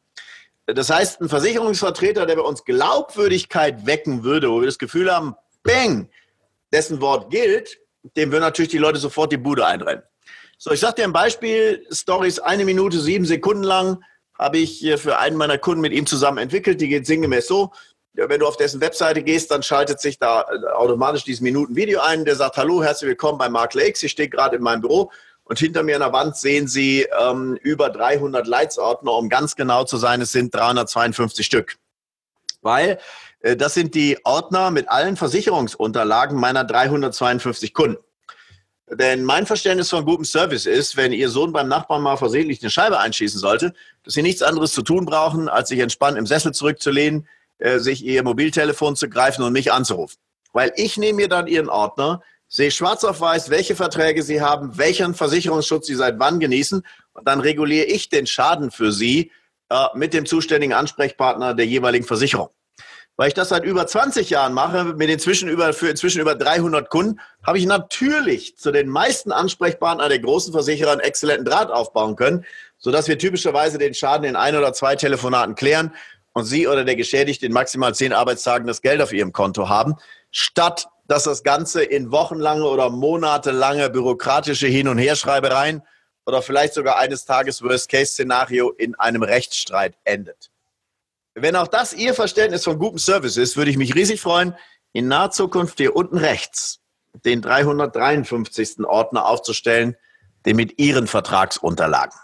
Das heißt, ein Versicherungsvertreter, der bei uns Glaubwürdigkeit wecken würde, wo wir das Gefühl haben, bang, dessen Wort gilt, dem würden natürlich die Leute sofort die Bude einrennen. So, ich sage dir ein Beispiel, Stories eine Minute, sieben Sekunden lang, habe ich für einen meiner Kunden mit ihm zusammen entwickelt. Die geht sinngemäß so, wenn du auf dessen Webseite gehst, dann schaltet sich da automatisch dieses Minuten-Video ein. Der sagt, hallo, herzlich willkommen bei Mark Lakes. Ich stehe gerade in meinem Büro und hinter mir an der Wand sehen Sie ähm, über 300 Leitsordner. Um ganz genau zu sein, es sind 352 Stück. Weil äh, das sind die Ordner mit allen Versicherungsunterlagen meiner 352 Kunden. Denn mein Verständnis von gutem Service ist, wenn Ihr Sohn beim Nachbarn mal versehentlich eine Scheibe einschießen sollte, dass Sie nichts anderes zu tun brauchen, als sich entspannt im Sessel zurückzulehnen, äh, sich Ihr Mobiltelefon zu greifen und mich anzurufen. Weil ich nehme mir dann Ihren Ordner, sehe schwarz auf weiß, welche Verträge Sie haben, welchen Versicherungsschutz Sie seit wann genießen und dann reguliere ich den Schaden für Sie äh, mit dem zuständigen Ansprechpartner der jeweiligen Versicherung. Weil ich das seit über 20 Jahren mache, mit inzwischen über, für inzwischen über 300 Kunden, habe ich natürlich zu den meisten Ansprechpartnern der großen Versicherer einen exzellenten Draht aufbauen können, sodass wir typischerweise den Schaden in ein oder zwei Telefonaten klären und Sie oder der Geschädigte in maximal zehn Arbeitstagen das Geld auf Ihrem Konto haben, statt dass das Ganze in wochenlange oder monatelange bürokratische Hin- und Herschreibereien oder vielleicht sogar eines Tages Worst-Case-Szenario in einem Rechtsstreit endet. Wenn auch das Ihr Verständnis von gutem Service ist, würde ich mich riesig freuen, in naher Zukunft hier unten rechts den 353. Ordner aufzustellen, den mit Ihren Vertragsunterlagen.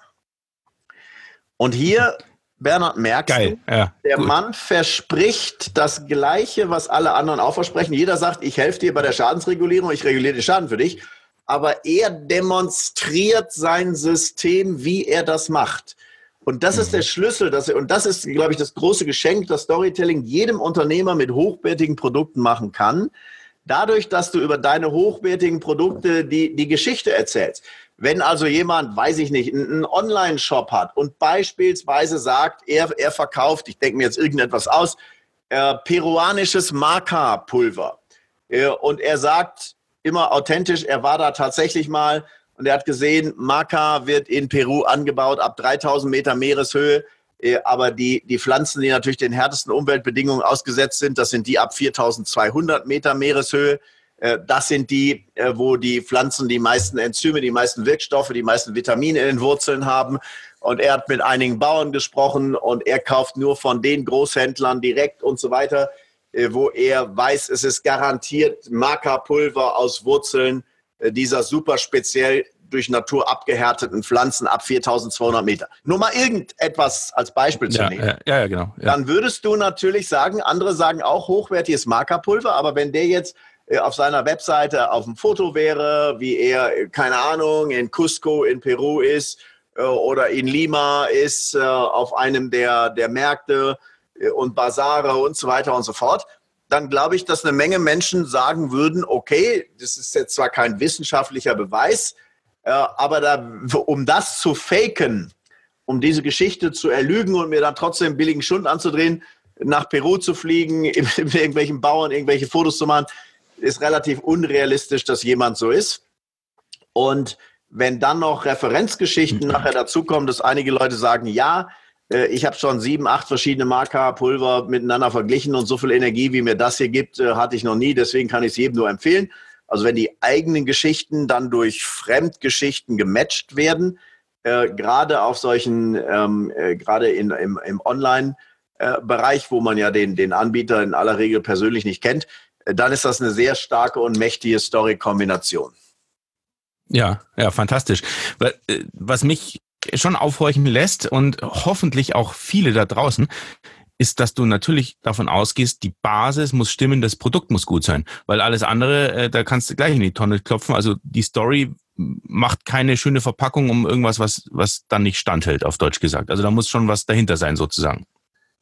Und hier Bernhard merkst Geil. ja, der gut. Mann verspricht das Gleiche, was alle anderen auch versprechen. Jeder sagt, ich helfe dir bei der Schadensregulierung, ich reguliere den Schaden für dich. Aber er demonstriert sein System, wie er das macht. Und das mhm. ist der Schlüssel, dass er, und das ist, glaube ich, das große Geschenk, das Storytelling jedem Unternehmer mit hochwertigen Produkten machen kann. Dadurch, dass du über deine hochwertigen Produkte die, die Geschichte erzählst. Wenn also jemand, weiß ich nicht, einen Online-Shop hat und beispielsweise sagt, er, er verkauft, ich denke mir jetzt irgendetwas aus, äh, peruanisches Maca-Pulver. Äh, und er sagt immer authentisch, er war da tatsächlich mal und er hat gesehen, Maca wird in Peru angebaut ab 3000 Meter Meereshöhe. Äh, aber die, die Pflanzen, die natürlich den härtesten Umweltbedingungen ausgesetzt sind, das sind die ab 4200 Meter Meereshöhe. Äh, das sind die, äh, wo die Pflanzen die meisten Enzyme, die meisten Wirkstoffe, die meisten Vitamine in den Wurzeln haben. Und er hat mit einigen Bauern gesprochen und er kauft nur von den Großhändlern direkt und so weiter, äh, wo er weiß, es ist garantiert Maca-Pulver aus Wurzeln dieser super speziell durch Natur abgehärteten Pflanzen ab 4200 Meter. Nur mal irgendetwas als Beispiel zu ja, nehmen. Ja, ja, genau. Ja. Dann würdest du natürlich sagen, andere sagen auch hochwertiges Maca-Pulver, aber wenn der jetzt auf seiner Webseite auf dem Foto wäre, wie er, keine Ahnung, in Cusco in Peru ist äh, oder in Lima ist, äh, auf einem der, der Märkte und Basare und so weiter und so fort, dann glaube ich, dass eine Menge Menschen sagen würden, okay, das ist jetzt zwar kein wissenschaftlicher Beweis, aber da, um das zu faken, um diese Geschichte zu erlügen und mir dann trotzdem billigen Schund anzudrehen, nach Peru zu fliegen, *laughs* mit irgendwelchen Bauern irgendwelche Fotos zu machen, ist relativ unrealistisch, dass jemand so ist. Und wenn dann noch Referenzgeschichten mhm. *clears throat* nachher dazukommen, dass einige Leute sagen, ja, äh, ich habe schon sieben, acht verschiedene Marker-Pulver miteinander verglichen und so viel Energie, wie mir das hier gibt, äh, hatte ich noch nie. Deswegen kann ich es jedem nur empfehlen. Also wenn die eigenen Geschichten dann durch Fremdgeschichten gematcht werden, äh, gerade auf solchen, ähm, äh, gerade in, im, im Online-Bereich, wo man ja den, den Anbieter in aller Regel persönlich nicht kennt, äh, dann ist das eine sehr starke und mächtige Story-Kombination. Ja, ja, fantastisch. Äh, was mich schon aufhorchen lässt und hoffentlich auch viele da draußen, ist, dass du natürlich davon ausgehst, die Basis muss stimmen, das Produkt muss gut sein, weil alles andere, äh, da kannst du gleich in die Tonne klopfen. Also die Story macht keine schöne Verpackung um irgendwas, was, was dann nicht standhält, auf Deutsch gesagt. Also da muss schon was dahinter sein, sozusagen.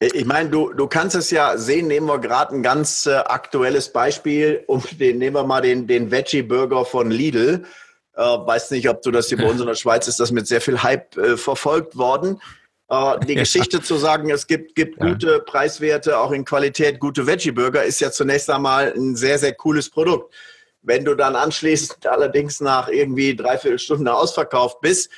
Ich meine, du, du kannst es ja sehen, nehmen wir gerade ein ganz äh, aktuelles Beispiel, um den, nehmen wir mal den, den Veggie-Burger von Lidl. Äh, weiß nicht, ob du das hier bei uns in der Schweiz ist, das mit sehr viel Hype äh, verfolgt worden. Äh, die *laughs* Geschichte zu sagen, es gibt, gibt ja. gute Preiswerte, auch in Qualität, gute Veggie-Burger, ist ja zunächst einmal ein sehr, sehr cooles Produkt. Wenn du dann anschließend *laughs* allerdings nach irgendwie dreiviertel Stunden ausverkauft bist,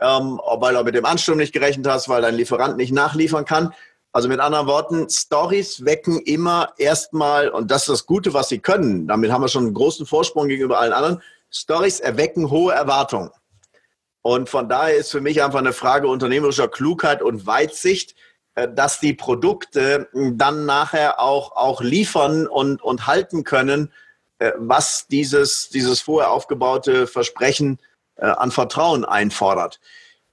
ähm, weil du mit dem Ansturm nicht gerechnet hast, weil dein Lieferant nicht nachliefern kann. Also mit anderen Worten, Stories wecken immer erstmal, und das ist das Gute, was sie können, damit haben wir schon einen großen Vorsprung gegenüber allen anderen, Stories erwecken hohe Erwartungen. Und von daher ist für mich einfach eine Frage unternehmerischer Klugheit und Weitsicht, äh, dass die Produkte dann nachher auch, auch liefern und, und halten können, äh, was dieses, dieses vorher aufgebaute Versprechen äh, an Vertrauen einfordert.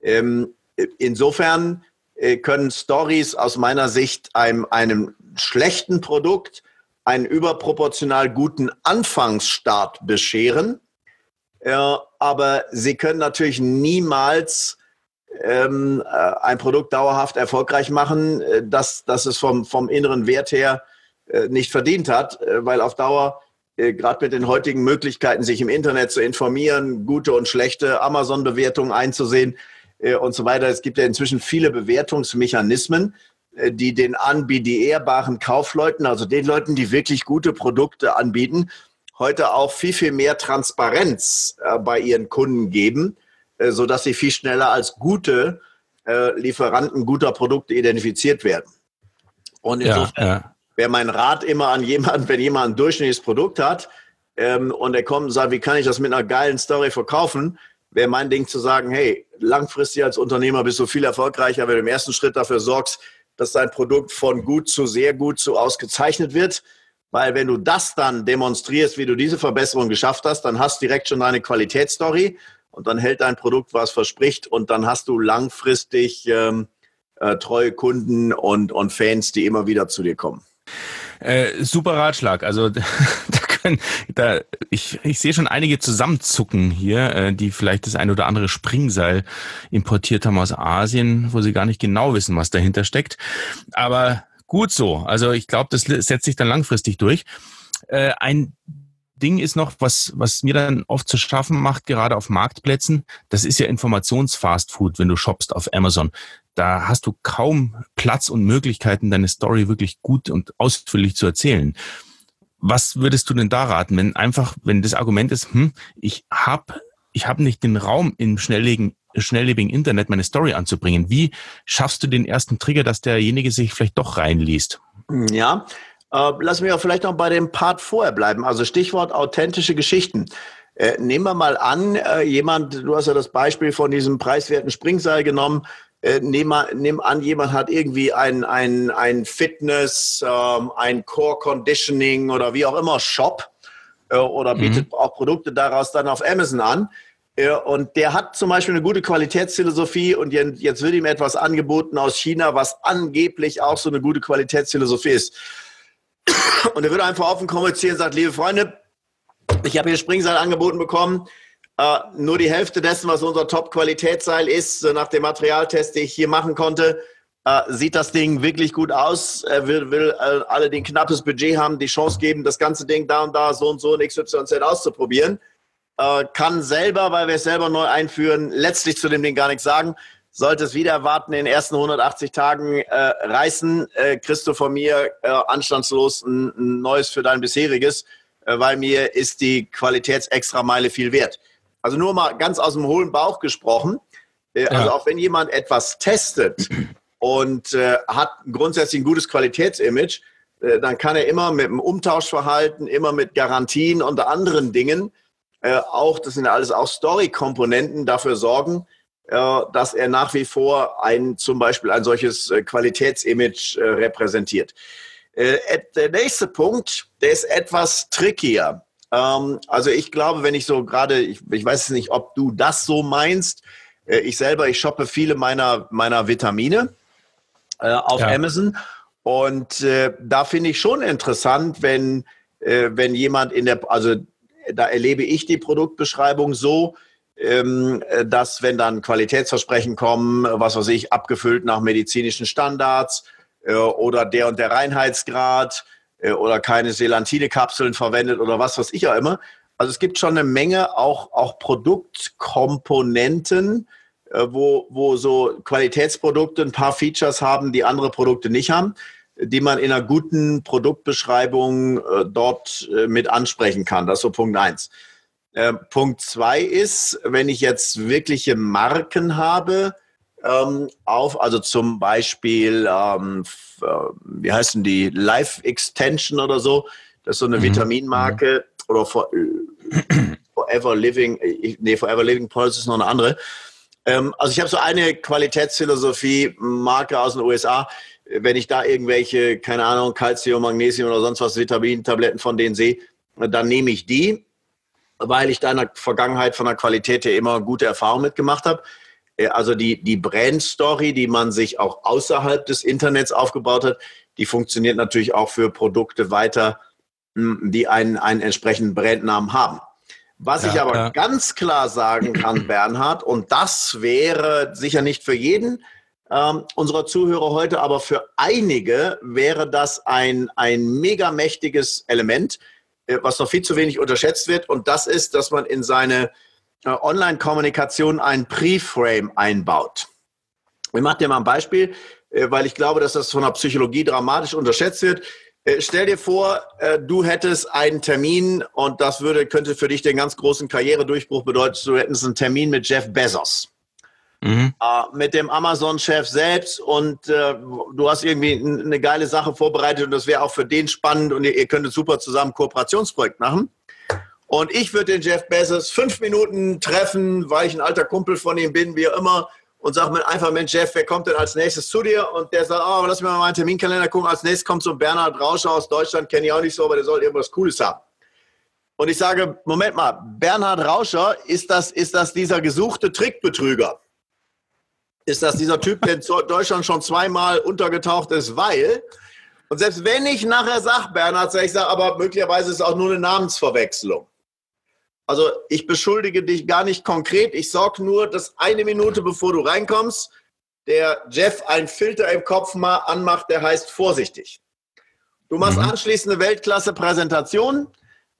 Ähm, insofern können Stories aus meiner Sicht einem, einem schlechten Produkt einen überproportional guten Anfangsstart bescheren. Ja, aber sie können natürlich niemals ähm, äh, ein Produkt dauerhaft erfolgreich machen, äh, dass, es vom, vom inneren Wert her äh, nicht verdient hat, äh, weil auf Dauer, äh, gerade mit den heutigen Möglichkeiten, sich im Internet zu informieren, gute und schlechte Amazon-Bewertungen einzusehen äh, und so weiter. Es gibt ja inzwischen viele Bewertungsmechanismen, die den ehrbaren Kaufleuten, also den Leuten, die wirklich gute Produkte anbieten, heute auch viel, viel mehr Transparenz äh, bei ihren Kunden geben, äh, sodass sie viel schneller als gute äh, Lieferanten guter Produkte identifiziert werden. Und insofern ja, ja. wäre mein Rat immer an jemanden, wenn jemand ein durchschnittliches Produkt hat ähm, und er kommt und sagt, wie kann ich das mit einer geilen Story verkaufen, wäre mein Ding zu sagen, hey, langfristig als Unternehmer bist du viel erfolgreicher, wenn du im ersten Schritt dafür sorgst, dass dein Produkt von gut zu sehr gut zu ausgezeichnet wird weil wenn du das dann demonstrierst, wie du diese Verbesserung geschafft hast, dann hast du direkt schon deine Qualitätsstory und dann hält dein Produkt, was verspricht und dann hast du langfristig ähm, äh, treue Kunden und, und Fans, die immer wieder zu dir kommen. Äh, super Ratschlag. Also *laughs* können, da, ich, ich sehe schon einige zusammenzucken hier, äh, die vielleicht das ein oder andere Springseil importiert haben aus Asien, wo sie gar nicht genau wissen, was dahinter steckt. Aber Gut so. Also ich glaube, das setzt sich dann langfristig durch. Äh, ein Ding ist noch, was, was mir dann oft zu schaffen macht, gerade auf Marktplätzen, das ist ja Informationsfastfood, wenn du shoppst auf Amazon. Da hast du kaum Platz und Möglichkeiten, deine Story wirklich gut und ausführlich zu erzählen. Was würdest du denn da raten, wenn einfach, wenn das Argument ist, hm, ich habe ich hab nicht den Raum im schnelllebigen, schnelllebigen Internet meine Story anzubringen. Wie schaffst du den ersten Trigger, dass derjenige sich vielleicht doch reinliest? Ja, äh, lass mich auch vielleicht noch bei dem Part vorher bleiben. Also Stichwort authentische Geschichten. Äh, nehmen wir mal an, äh, jemand, du hast ja das Beispiel von diesem preiswerten Springseil genommen. Äh, nehm, nehm an, jemand hat irgendwie ein, ein, ein Fitness, ähm, ein Core Conditioning oder wie auch immer Shop äh, oder bietet mhm. auch Produkte daraus dann auf Amazon an. Und der hat zum Beispiel eine gute Qualitätsphilosophie und jetzt wird ihm etwas angeboten aus China, was angeblich auch so eine gute Qualitätsphilosophie ist. Und er würde einfach offen kommunizieren und sagt, liebe Freunde, ich habe hier Springseil angeboten bekommen. Uh, nur die Hälfte dessen, was unser Top-Qualitätsseil ist, nach dem Materialtest, den ich hier machen konnte, uh, sieht das Ding wirklich gut aus. Er will, will uh, alle, die ein knappes Budget haben, die Chance geben, das ganze Ding da und da, so und so in XYZ auszuprobieren äh, kann selber, weil wir es selber neu einführen, letztlich zu dem Ding gar nichts sagen. sollte es wieder erwarten, in den ersten 180 Tagen äh, reißen, äh, kriegst du von mir äh, anstandslos ein, ein, neues für dein bisheriges, äh, weil mir ist die Qualitätsextrameile viel wert. Also nur mal ganz aus dem hohlen Bauch gesprochen. Äh, ja. Also auch wenn jemand etwas testet und äh, hat grundsätzlich ein gutes Qualitätsimage, äh, dann kann er immer mit dem Umtauschverhalten, immer mit Garantien und anderen Dingen, äh, auch, das sind ja alles auch Story-Komponenten, dafür sorgen, äh, dass er nach wie vor ein, zum Beispiel ein solches äh, Qualitätsimage repräsentiert. Der nächste Punkt, der ist etwas trickier. Ähm, also ich glaube, wenn ich so gerade, ich, ich weiß nicht, ob du das so meinst, ich selber, ich shoppe viele meiner, meiner Vitamine auf ja. Amazon und da finde ich schon interessant, wenn, wenn jemand in der, also da erlebe ich die Produktbeschreibung so, ähm, dass wenn dann Qualitätsversprechen kommen, was weiß ich, abgefüllt nach medizinischen Standards äh, oder der und der Reinheitsgrad äh, oder keine Selantine-Kapseln verwendet oder was weiß ich auch immer. Also es gibt schon eine Menge auch, auch Produktkomponenten, äh, wo, wo so Qualitätsprodukte ein paar Features haben, die andere Produkte nicht haben, die man in einer guten Produktbeschreibung dort mit ansprechen kann. Das ist so Punkt eins. Äh, Punkt zwei ist, wenn ich jetzt wirkliche Marken habe, ähm, auf, also zum Beispiel, ähm, äh, wie heißen die, Life Extension oder so, das ist so eine mhm. Vitaminmarke mhm. oder for, äh, Forever Living, nee, Forever Living Pulse ist noch eine andere. Ähm, also ich habe so eine Qualitätsphilosophie, Marke aus den USA, wenn ich da irgendwelche, keine Ahnung, Calcium, Magnesium oder sonst was, Vitamintabletten von denen sehe, dann nehme ich die weil ich da in der Vergangenheit von der Qualität her immer gute Erfahrungen mitgemacht habe. Äh, also die, die Brand-Story, die man sich auch außerhalb des Internets aufgebaut hat, die funktioniert natürlich auch für Produkte weiter, hm, die einen, einen entsprechenden Brandnamen haben. Was ja, ich aber ja. ganz klar sagen kann, Bernhard, und das wäre sicher nicht für jeden ähm, unserer Zuhörer heute, aber für einige wäre das ein, ein mega mächtiges Element, äh, was noch viel zu wenig unterschätzt wird. Und das ist, dass man in seine Online-Kommunikation ein Pre-Frame einbaut. Ich mache dir mal ein Beispiel, äh, weil ich glaube, dass das von der Psychologie dramatisch unterschätzt wird. Stell dir vor, du hättest einen Termin und das würde, könnte für dich den ganz großen Karrieredurchbruch bedeuten. Du hättest einen Termin mit Jeff Bezos. Mhm. Äh, mit dem Amazon-Chef selbst und äh, du hast irgendwie eine geile Sache vorbereitet und das wäre auch für den spannend und ihr, ihr könntet super zusammen ein Kooperationsprojekt machen. Und ich würde den Jeff Bezos fünf Minuten treffen, weil ich ein alter Kumpel von ihm bin, wie auch immer, und sage mir einfach, Mensch, Jeff, wer kommt denn als nächstes zu dir? Und der sagt, oh, lass mich mal meinen Terminkalender gucken. Als nächstes kommt so ein Bernhard Rauscher aus Deutschland, kenne ich auch nicht so, aber der soll irgendwas Cooles haben. Und ich sage, Moment mal, Bernhard Rauscher, ist das, ist das dieser gesuchte Trickbetrüger? ist das dieser Typ, der in *laughs* Deutschland schon zweimal untergetaucht ist, weil, und selbst wenn ich nachher sage, Bernhard, sage ich sage, aber möglicherweise ist es auch nur eine Namensverwechslung. Also ich beschuldige dich gar nicht konkret, ich sorge nur, dass eine Minute bevor du reinkommst, der Jeff einen Filter im Kopf mal anmacht, der heißt vorsichtig. Du machst mhm. anschließend eine Weltklasse-Präsentation.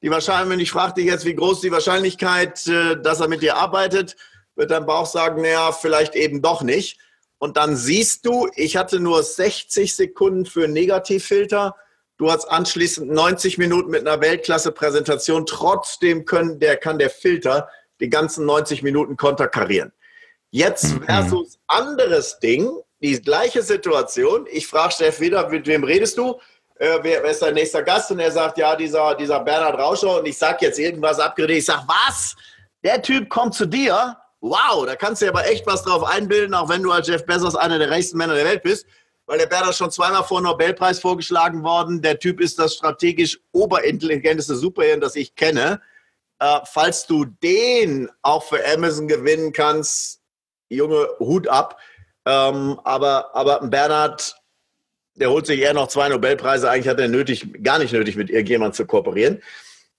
Die Wahrscheinlichkeit, wenn ich frage dich jetzt, wie groß die Wahrscheinlichkeit, äh, dass er mit dir arbeitet, wird dein Bauch sagen, naja, vielleicht eben doch nicht. Und dann siehst du, ich hatte nur 60 Sekunden für Negativfilter. Du hast anschließend 90 Minuten mit einer Weltklasse-Präsentation. Trotzdem können, der, kann der Filter die ganzen 90 Minuten konterkarieren. Jetzt mhm. versus anderes Ding, die gleiche Situation. Ich frage Steff wieder, mit wem redest du? Äh, wer, wer, ist dein nächster Gast? Und er sagt, ja, dieser, dieser Bernhard Rauscher. Und ich sage jetzt irgendwas abgeredet. Ich sage, was? Der Typ kommt zu dir wow, da kannst du dir aber echt was drauf einbilden, auch wenn du als Jeff Bezos einer der reichsten Männer der Welt bist. Weil der Berger schon zweimal vor Nobelpreis vorgeschlagen worden. Der Typ ist das strategisch oberintelligenteste Superhirn, das ich kenne. Äh, falls du den auch für Amazon gewinnen kannst, Junge, Hut ab. Ähm, aber, aber Bernhard, der holt sich eher noch zwei Nobelpreise. Eigentlich hat er nötig, gar nicht nötig, mit irgendjemandem zu kooperieren.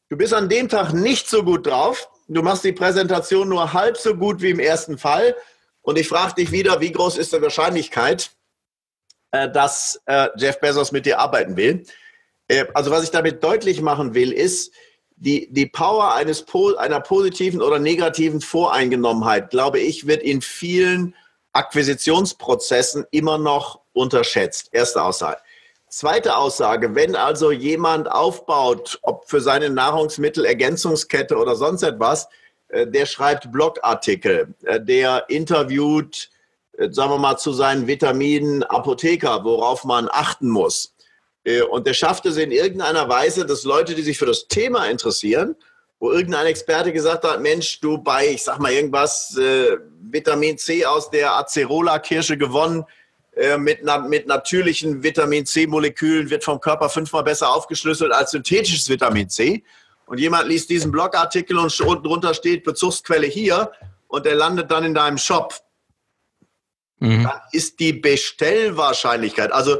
Du bist an dem Tag nicht so gut drauf du machst die Präsentation nur halb so gut wie im ersten Fall. Und ich frage dich wieder, wie groß ist die Wahrscheinlichkeit, äh, dass äh, Jeff Bezos mit dir arbeiten will? Äh, also was ich damit deutlich machen will, ist, die, die Power eines, einer positiven oder negativen Voreingenommenheit, glaube ich, wird in vielen Akquisitionsprozessen immer noch unterschätzt. Erste Aussage. Zweite Aussage, wenn also jemand aufbaut, ob für seine Nahrungsmittelergänzungskette oder sonst etwas, der schreibt Blogartikel, der interviewt, sagen wir mal, zu seinen Vitaminen Apotheker, worauf man achten muss. Und der schafft es in irgendeiner Weise, dass Leute, die sich für das Thema interessieren, wo irgendein Experte gesagt hat, Mensch, du bei, ich sag mal irgendwas, äh, Vitamin C aus der Acerola-Kirsche gewonnen, äh, mit, na, mit natürlichen Vitamin C-Molekülen wird vom Körper fünfmal besser aufgeschlüsselt als synthetisches Vitamin C. Und jemand liest diesen Blogartikel und unten drunter steht Bezugsquelle hier und der landet dann in deinem Shop. Mhm. Dann ist die Bestellwahrscheinlichkeit, also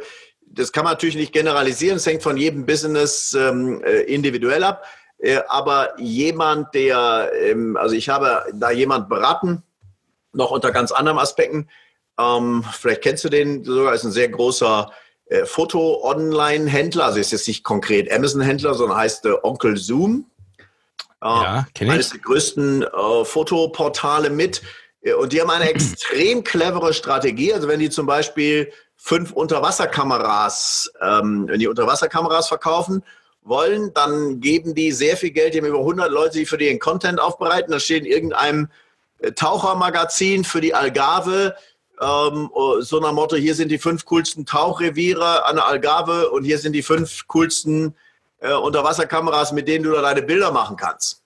das kann man natürlich nicht generalisieren, es hängt von jedem Business ähm, äh, individuell ab. Äh, aber jemand, der, ähm, also ich habe da jemand beraten, noch unter ganz anderen Aspekten, ähm, vielleicht kennst du den sogar, ist ein sehr großer äh, Foto-Online-Händler, also ist jetzt nicht konkret Amazon-Händler, sondern heißt äh, Onkel Zoom. Äh, ja, kenne ich. Eines der größten äh, Fotoportale mit. Äh, und die haben eine extrem clevere Strategie. Also wenn die zum Beispiel fünf Unterwasserkameras, ähm, wenn die Unterwasserkameras verkaufen wollen, dann geben die sehr viel Geld. Die haben über 100 Leute, die für den Content aufbereiten. Da steht in irgendeinem Tauchermagazin für die Algarve ähm, oh, so nach Motto, hier sind die fünf coolsten Tauchreviere an der Algarve und hier sind die fünf coolsten äh, Unterwasserkameras, mit denen du da deine Bilder machen kannst.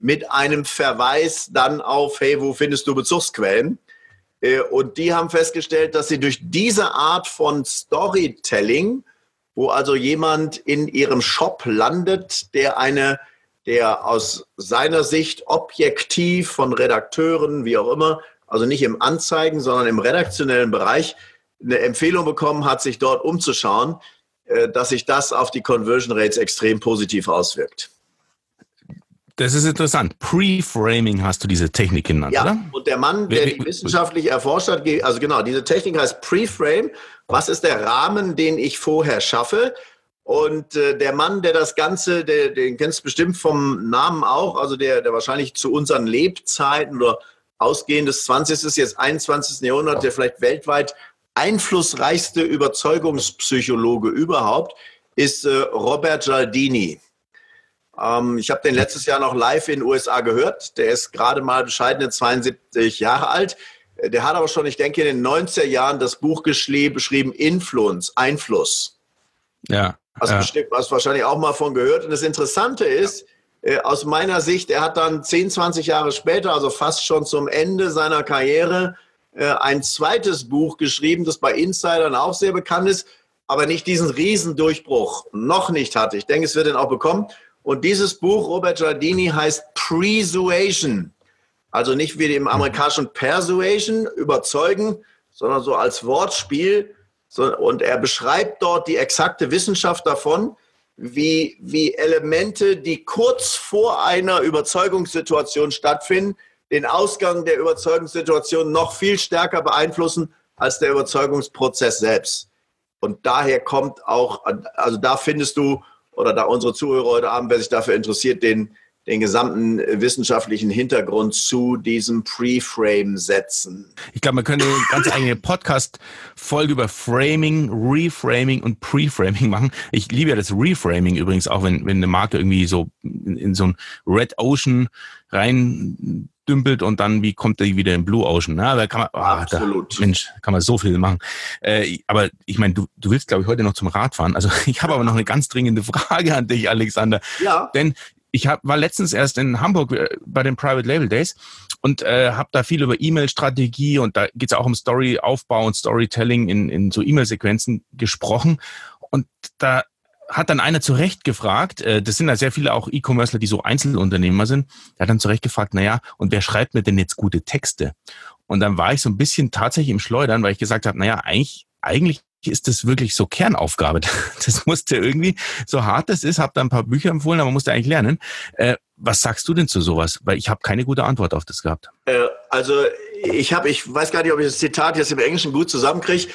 Mit einem Verweis dann auf, hey, wo findest du Bezugsquellen? Äh, und die haben festgestellt, dass sie durch diese Art von Storytelling, wo also jemand in ihrem Shop landet, der eine, der aus seiner Sicht objektiv von Redakteuren, wie auch immer, also nicht im Anzeigen, sondern im redaktionellen Bereich, eine Empfehlung bekommen hat, sich dort umzuschauen, äh, dass sich das auf die Conversion Rates extrem positiv auswirkt. Das ist interessant. Pre-Framing hast du diese Technik genannt, ja, oder? Und der Mann, der die wissenschaftlich erforscht hat, also genau, diese Technik heißt Pre-Frame. Was ist der Rahmen, den ich vorher schaffe? Und äh, der Mann, der das Ganze, der, den kennst du bestimmt vom Namen auch, also der, der wahrscheinlich zu unseren Lebzeiten oder ausgehend des 20. jetzt 21. Jahrhundert der vielleicht weltweit einflussreichste Überzeugungspsychologe überhaupt ist äh, Robert Gialdini. Ähm, ich habe den letztes Jahr noch live in den USA gehört. Der ist gerade mal bescheidene 72 Jahre alt. Der hat aber schon, ich denke, in den 90er Jahren das Buch geschrieben, Influence, Einfluss. Ja. Hast, ja. Bestimmt, hast wahrscheinlich auch mal von gehört. Und das Interessante ist, ja äh, aus meiner Sicht, er hat dann 10, 20 Jahre später, also fast schon zum Ende seiner Karriere, äh, ein zweites Buch geschrieben, das bei Insidern auch sehr bekannt ist, aber nicht diesen Riesendurchbruch noch nicht hatte. Ich denke, es wird ihn auch bekommen. Und dieses Buch, Robert Giardini, heißt Persuasion. Also nicht wie im amerikanischen Persuasion, überzeugen, sondern so als Wortspiel. Und er beschreibt dort die exakte Wissenschaft davon, wie, wie Elemente, die kurz vor einer Überzeugungssituation stattfinden, den Ausgang der Überzeugungssituation noch viel stärker beeinflussen als der Überzeugungsprozess selbst. Und daher kommt auch, also da findest du, oder da unsere Zuhörer heute Abend, wer sich dafür interessiert, den, den gesamten wissenschaftlichen Hintergrund zu diesem Pre-Frame setzen. Ich glaube, man könnte eine ganz eigene Podcast-Folge über Framing, Reframing und Pre-Framing machen. Ich liebe ja das Reframing übrigens auch, wenn, wenn eine Marke irgendwie so in, in so ein Red Ocean rein dümpelt und dann wie kommt die wieder in Blue Ocean. Ja, da kann man, oh, Absolut. Da, Mensch, kann man so viel machen. Äh, aber ich meine, du, du willst, glaube ich, heute noch zum Radfahren. Also *laughs* ich habe aber noch eine ganz dringende Frage an dich, Alexander. Ja. Denn ich hab, war letztens erst in Hamburg äh, bei den Private Label Days und äh, habe da viel über E-Mail-Strategie und da geht es auch um Story-Aufbau und Storytelling in, in so E-Mail-Sequenzen gesprochen. Und da hat dann einer zu Recht gefragt, äh, das sind ja sehr viele auch E-Commercer, die so Einzelunternehmer sind, der hat dann zu Recht gefragt, naja, und wer schreibt mir denn jetzt gute Texte? Und dann war ich so ein bisschen tatsächlich im Schleudern, weil ich gesagt habe, naja, eigentlich, eigentlich ist das wirklich so Kernaufgabe. *laughs* Das musste irgendwie, so hart das ist, habe da ein paar Bücher empfohlen, aber musste eigentlich lernen. Äh, was sagst du denn zu sowas? Weil ich habe keine gute Antwort auf das gehabt. Äh, also ich habe, ich weiß gar nicht, ob ich das Zitat jetzt im Englischen gut zusammenkriege.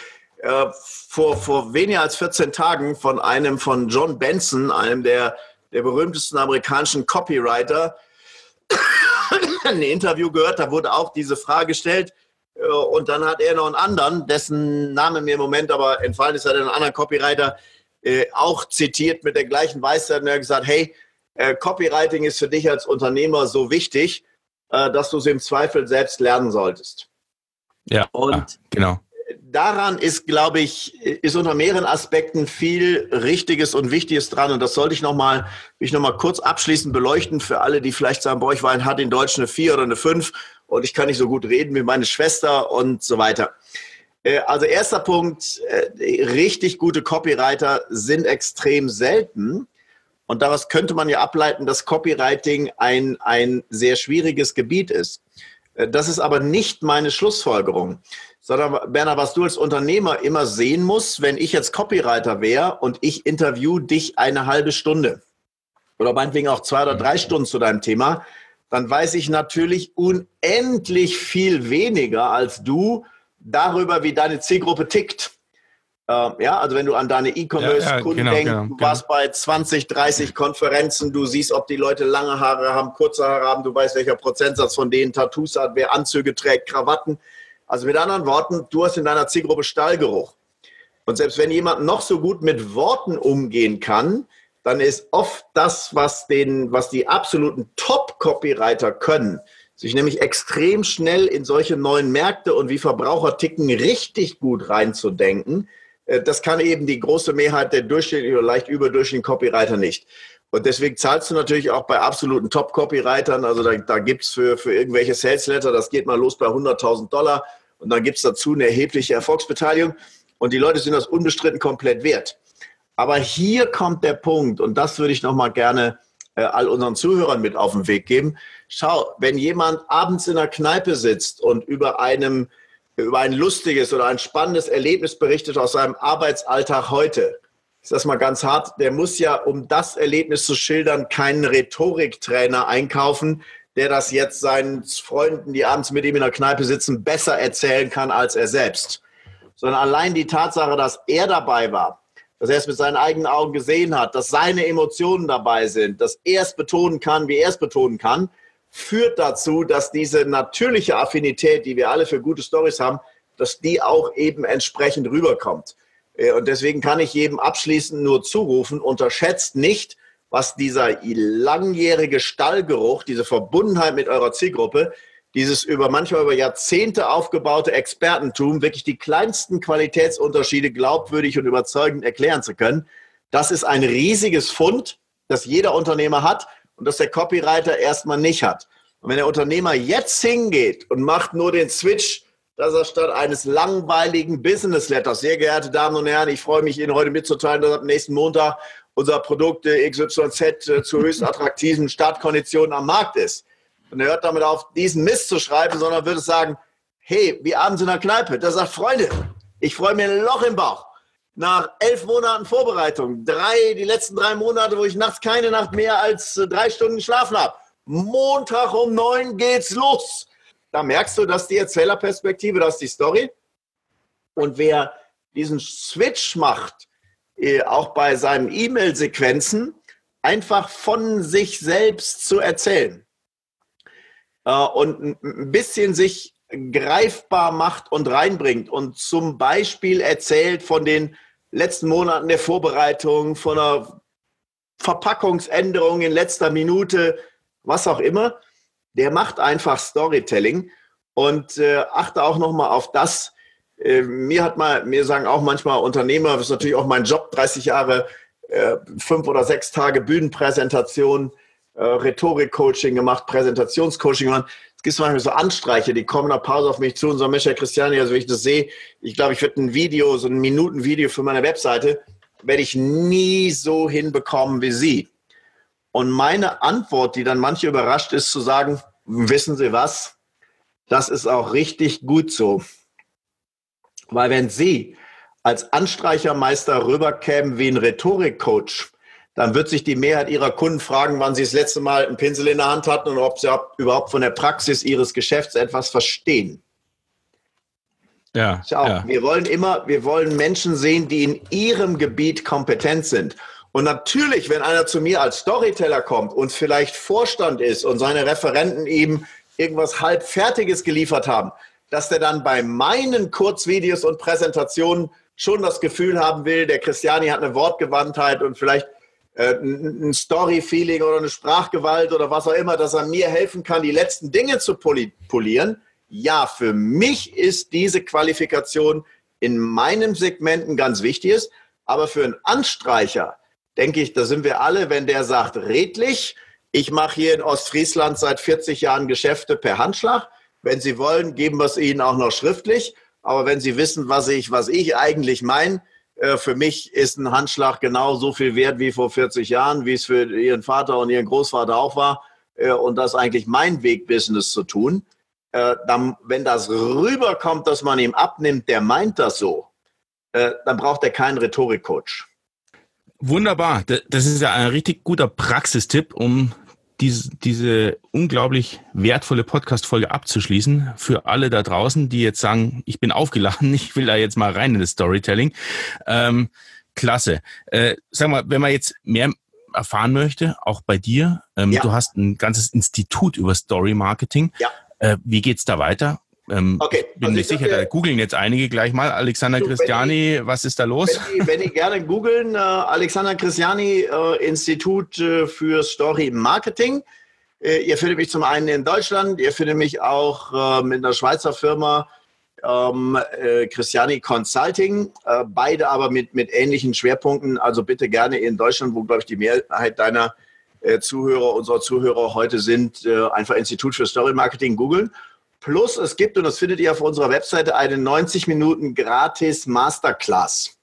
Äh, vor, vor weniger als 14 Tagen von einem von John Benson, einem der, der berühmtesten amerikanischen Copywriter, *coughs* ein Interview gehört, da wurde auch diese Frage gestellt, Äh, und dann hat er noch einen anderen, dessen Name mir im Moment aber entfallen ist, hat einen anderen Copywriter äh, auch zitiert mit der gleichen Weisheit und er hat gesagt, hey, Copywriting ist für dich als Unternehmer so wichtig, dass du es im Zweifel selbst lernen solltest. Ja, und genau. Daran ist, glaube ich, ist unter mehreren Aspekten viel Richtiges und Wichtiges dran. Und das sollte ich nochmal, ich kurz abschließend beleuchten für alle, die vielleicht sagen, boah, ich war in, hat in Deutsch eine 4 oder eine 5 und ich kann nicht so gut reden wie meine Schwester und so weiter. Äh, also erster Punkt, äh, richtig gute Copywriter sind extrem selten. Und daraus könnte man ja ableiten, dass Copywriting ein, ein sehr schwieriges Gebiet ist. Äh, das ist aber nicht meine Schlussfolgerung, sondern Berner, was du als Unternehmer immer sehen musst, wenn ich jetzt Copywriter wäre und ich interview dich eine halbe Stunde oder meinetwegen auch zwei oder drei Stunden zu deinem Thema, dann weiß ich natürlich unendlich viel weniger als du darüber, wie deine Zielgruppe tickt. Ähm, ja, also wenn du an deine E-Commerce-Kunden ja, ja, genau, denkst, genau, du warst genau. bei 20, 30 Konferenzen, du siehst, ob die Leute lange Haare haben, kurze Haare haben, du weißt, welcher Prozentsatz von denen Tattoos hat, wer Anzüge trägt, Krawatten. Also mit anderen Worten, du hast in deiner Zielgruppe Stallgeruch. Und selbst wenn jemand noch so gut mit Worten umgehen kann, dann ist oft das, was, den, was die absoluten Top-Copywriter können, sich nämlich extrem schnell in solche neuen Märkte und wie Verbraucher ticken richtig gut reinzudenken. Äh, das kann eben die große Mehrheit der durchschnittlichen oder leicht überdurchschnittlichen Copywriter nicht. Und deswegen zahlst du natürlich auch bei absoluten Top-Copywritern, also da, da gibt es für, für irgendwelche Sales-Letter, das geht mal los bei 100.000 Dollar und dann gibt es dazu eine erhebliche Erfolgsbeteiligung und die Leute sind das unbestritten komplett wert. Aber hier kommt der Punkt, und das würde ich nochmal gerne äh, all unseren Zuhörern mit auf den Weg geben. Schau, wenn jemand abends in der Kneipe sitzt und über einem über ein lustiges oder ein spannendes Erlebnis berichtet aus seinem Arbeitsalltag heute, ist das mal ganz hart, der muss ja, um das Erlebnis zu schildern, keinen Rhetoriktrainer einkaufen, der das jetzt seinen Freunden, die abends mit ihm in der Kneipe sitzen, besser erzählen kann als er selbst. Sondern allein die Tatsache, dass er dabei war, dass er es mit seinen eigenen Augen gesehen hat, dass seine Emotionen dabei sind, dass er es betonen kann, wie er es betonen kann, führt dazu, dass diese natürliche Affinität, die wir alle für gute Stories haben, dass die auch eben entsprechend rüberkommt. Äh, und deswegen kann ich jedem abschließend nur zurufen, unterschätzt nicht, was dieser langjährige Stallgeruch, diese Verbundenheit mit eurer Zielgruppe, dieses über manchmal über Jahrzehnte aufgebaute Expertentum, wirklich die kleinsten Qualitätsunterschiede glaubwürdig und überzeugend erklären zu können. Das ist ein riesiges Fund, das jeder Unternehmer hat und das der Copywriter erstmal nicht hat. Und wenn der Unternehmer jetzt hingeht und macht nur den Switch, dass er statt eines langweiligen Business Letters, sehr geehrte Damen und Herren, ich freue mich Ihnen heute mitzuteilen, dass ab nächsten Montag unser Produkt XYZ äh, zu höchst attraktiven Startkonditionen am Markt ist und er hört damit auf, diesen Mist zu schreiben, sondern würde sagen, hey, wie abends in der Kneipe. Da sagt, Freunde, ich freue mir ein Loch im Bauch. Nach elf Monaten Vorbereitung, drei, die letzten drei Monate, wo ich nachts keine Nacht mehr als äh, drei Stunden geschlafen habe. Montag um neun geht's los. Da merkst du, dass die Erzählerperspektive, das ist die Story. Und wer diesen Switch macht, äh, auch bei seinen E-Mail-Sequenzen, einfach von sich selbst zu erzählen äh, und ein bisschen sich greifbar macht und reinbringt und zum Beispiel erzählt von den letzten Monaten der Vorbereitung, von einer Verpackungsänderung in letzter Minute, was auch immer, der macht einfach Storytelling und äh, achte auch nochmal auf das. Äh, mir hat mal, mir sagen auch manchmal Unternehmer, das ist natürlich auch mein Job, 30 Jahre, äh, fünf oder sechs Tage Bühnenpräsentation, äh, Rhetorik-Coaching gemacht, Präsentationscoaching gemacht. Es gibt manchmal so Anstreiche, die kommen nach Pause auf mich zu und sagen, Mensch, Herr Christiani, also wenn ich das sehe, ich glaube, ich würde ein Video, so ein Minuten-Video für meine Webseite, werde ich nie so hinbekommen wie Sie. Und meine Antwort, die dann manche überrascht, ist zu sagen, wissen Sie was? Das ist auch richtig gut so. Weil wenn Sie als Anstreichermeister rüberkämen wie ein Rhetorikcoach, dann wird sich die Mehrheit ihrer Kunden fragen, wann sie das letzte Mal einen Pinsel in der Hand hatten und ob sie überhaupt von der Praxis ihres Geschäfts etwas verstehen. Ja, ja. Wir wollen immer, wir wollen Menschen sehen, die in ihrem Gebiet kompetent sind. Und natürlich, wenn einer zu mir als Storyteller kommt und vielleicht Vorstand ist und seine Referenten eben irgendwas halbfertiges geliefert haben, dass der dann bei meinen Kurzvideos und Präsentationen schon das Gefühl haben will, der Christiani hat eine Wortgewandtheit und vielleicht äh, ein Story-Feeling oder eine Sprachgewalt oder was auch immer, dass er mir helfen kann, die letzten Dinge zu polieren. Ja, für mich ist diese Qualifikation in meinem Segment ein ganz wichtiges, aber für einen Anstreicher, denke ich, da sind wir alle, wenn der sagt, redlich, ich mache hier in Ostfriesland seit 40 Jahren Geschäfte per Handschlag. Wenn Sie wollen, geben wir es Ihnen auch noch schriftlich. Aber wenn Sie wissen, was ich, was ich eigentlich meine, äh, für mich ist ein Handschlag genau so viel wert wie vor 40 Jahren, wie es für Ihren Vater und Ihren Großvater auch war. Äh, und das eigentlich mein Weg, Business zu tun. Äh, dann, wenn das rüberkommt, dass man ihm abnimmt, der meint das so, dann braucht er keinen Rhetorikcoach. Wunderbar. Das ist ja ein richtig guter Praxistipp, um diese, diese unglaublich wertvolle Podcast-Folge abzuschließen für alle da draußen, die jetzt sagen, ich bin aufgeladen, *laughs* ich will da jetzt mal rein in das Storytelling. Ähm, klasse. Äh, sag mal, wenn man jetzt mehr erfahren möchte, auch bei dir, ähm, ja. du hast ein ganzes Institut über Story Marketing. Ja. Äh, wie geht's da weiter? Ähm, okay. Bin also mir sicher, da googeln jetzt einige gleich mal. Alexander so, Christiani, ich, was ist da los? Wenn die, wenn die gerne googeln, äh, Alexander Christiani, äh, Institut äh, für Story Marketing. Äh, ihr findet mich zum einen in Deutschland, ihr findet mich auch äh, mit einer Schweizer Firma, ähm, äh, Christiani Consulting, beide aber mit, mit ähnlichen Schwerpunkten. Also bitte gerne in Deutschland, wo, glaube ich, die Mehrheit deiner Zuhörer, unserer Zuhörer heute sind, einfach Institut für Story Marketing googeln. Plus es gibt, und das findet ihr auf unserer Webseite, eine 90 Minuten gratis Masterclass.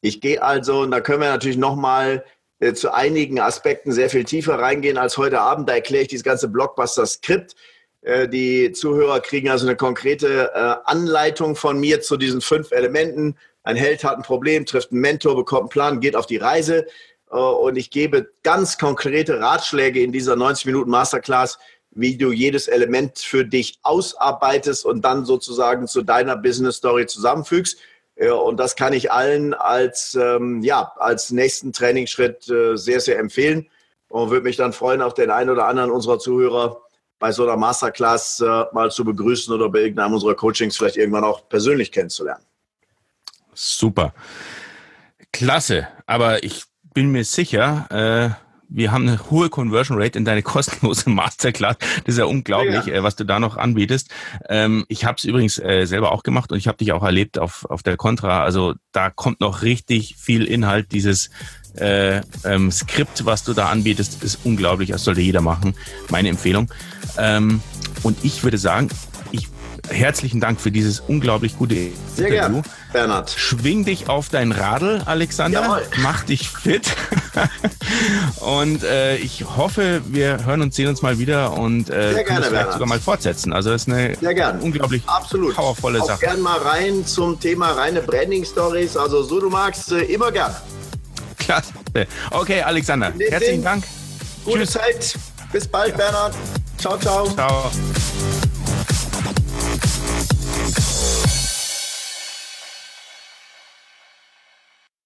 Ich gehe also, und da können wir natürlich nochmal äh, zu einigen Aspekten sehr viel tiefer reingehen als heute Abend. Da erkläre ich dieses ganze Blockbuster-Skript. Äh, die Zuhörer kriegen also eine konkrete äh, Anleitung von mir zu diesen fünf Elementen. Ein Held hat ein Problem, trifft einen Mentor, bekommt einen Plan, geht auf die Reise. Äh, und ich gebe ganz konkrete Ratschläge in dieser 90 Minuten Masterclass, wie du jedes Element für dich ausarbeitest und dann sozusagen zu deiner Business Story zusammenfügst. Und das kann ich allen als, ähm, ja, als nächsten Trainingsschritt äh, sehr, sehr empfehlen und würde mich dann freuen, auch den einen oder anderen unserer Zuhörer bei so einer Masterclass äh, mal zu begrüßen oder bei irgendeinem unserer Coachings vielleicht irgendwann auch persönlich kennenzulernen. Super. Klasse. Aber ich bin mir sicher, äh, wir haben eine hohe Conversion Rate in deine *laughs* kostenlose Masterclass. Das ist ja unglaublich, ja. Äh, was du da noch anbietest. Ähm, ich habe es übrigens äh, selber auch gemacht und ich habe dich auch erlebt auf, auf der Contra. Also da kommt noch richtig viel Inhalt. Dieses äh, ähm, Skript, was du da anbietest, ist unglaublich. Das sollte jeder machen. Meine Empfehlung. Ähm, und ich würde sagen, herzlichen Dank für dieses unglaublich gute Sehr Interview. Gern, Bernhard. Schwing dich auf dein Radl, Alexander. Jawohl. Mach dich fit. *laughs* und äh, ich hoffe, wir hören und sehen uns mal wieder und äh, Sehr gerne, vielleicht sogar mal fortsetzen. Also das ist eine Sehr gern. unglaublich Absolut. powervolle Auch Sache. Gerne mal rein zum Thema reine Branding-Stories. Also so du magst, äh, immer gerne. Klasse. Okay, Alexander, herzlichen Dank. Gute Tschüss. Zeit. Bis bald, Bernhard. Ciao, ciao. Ciao.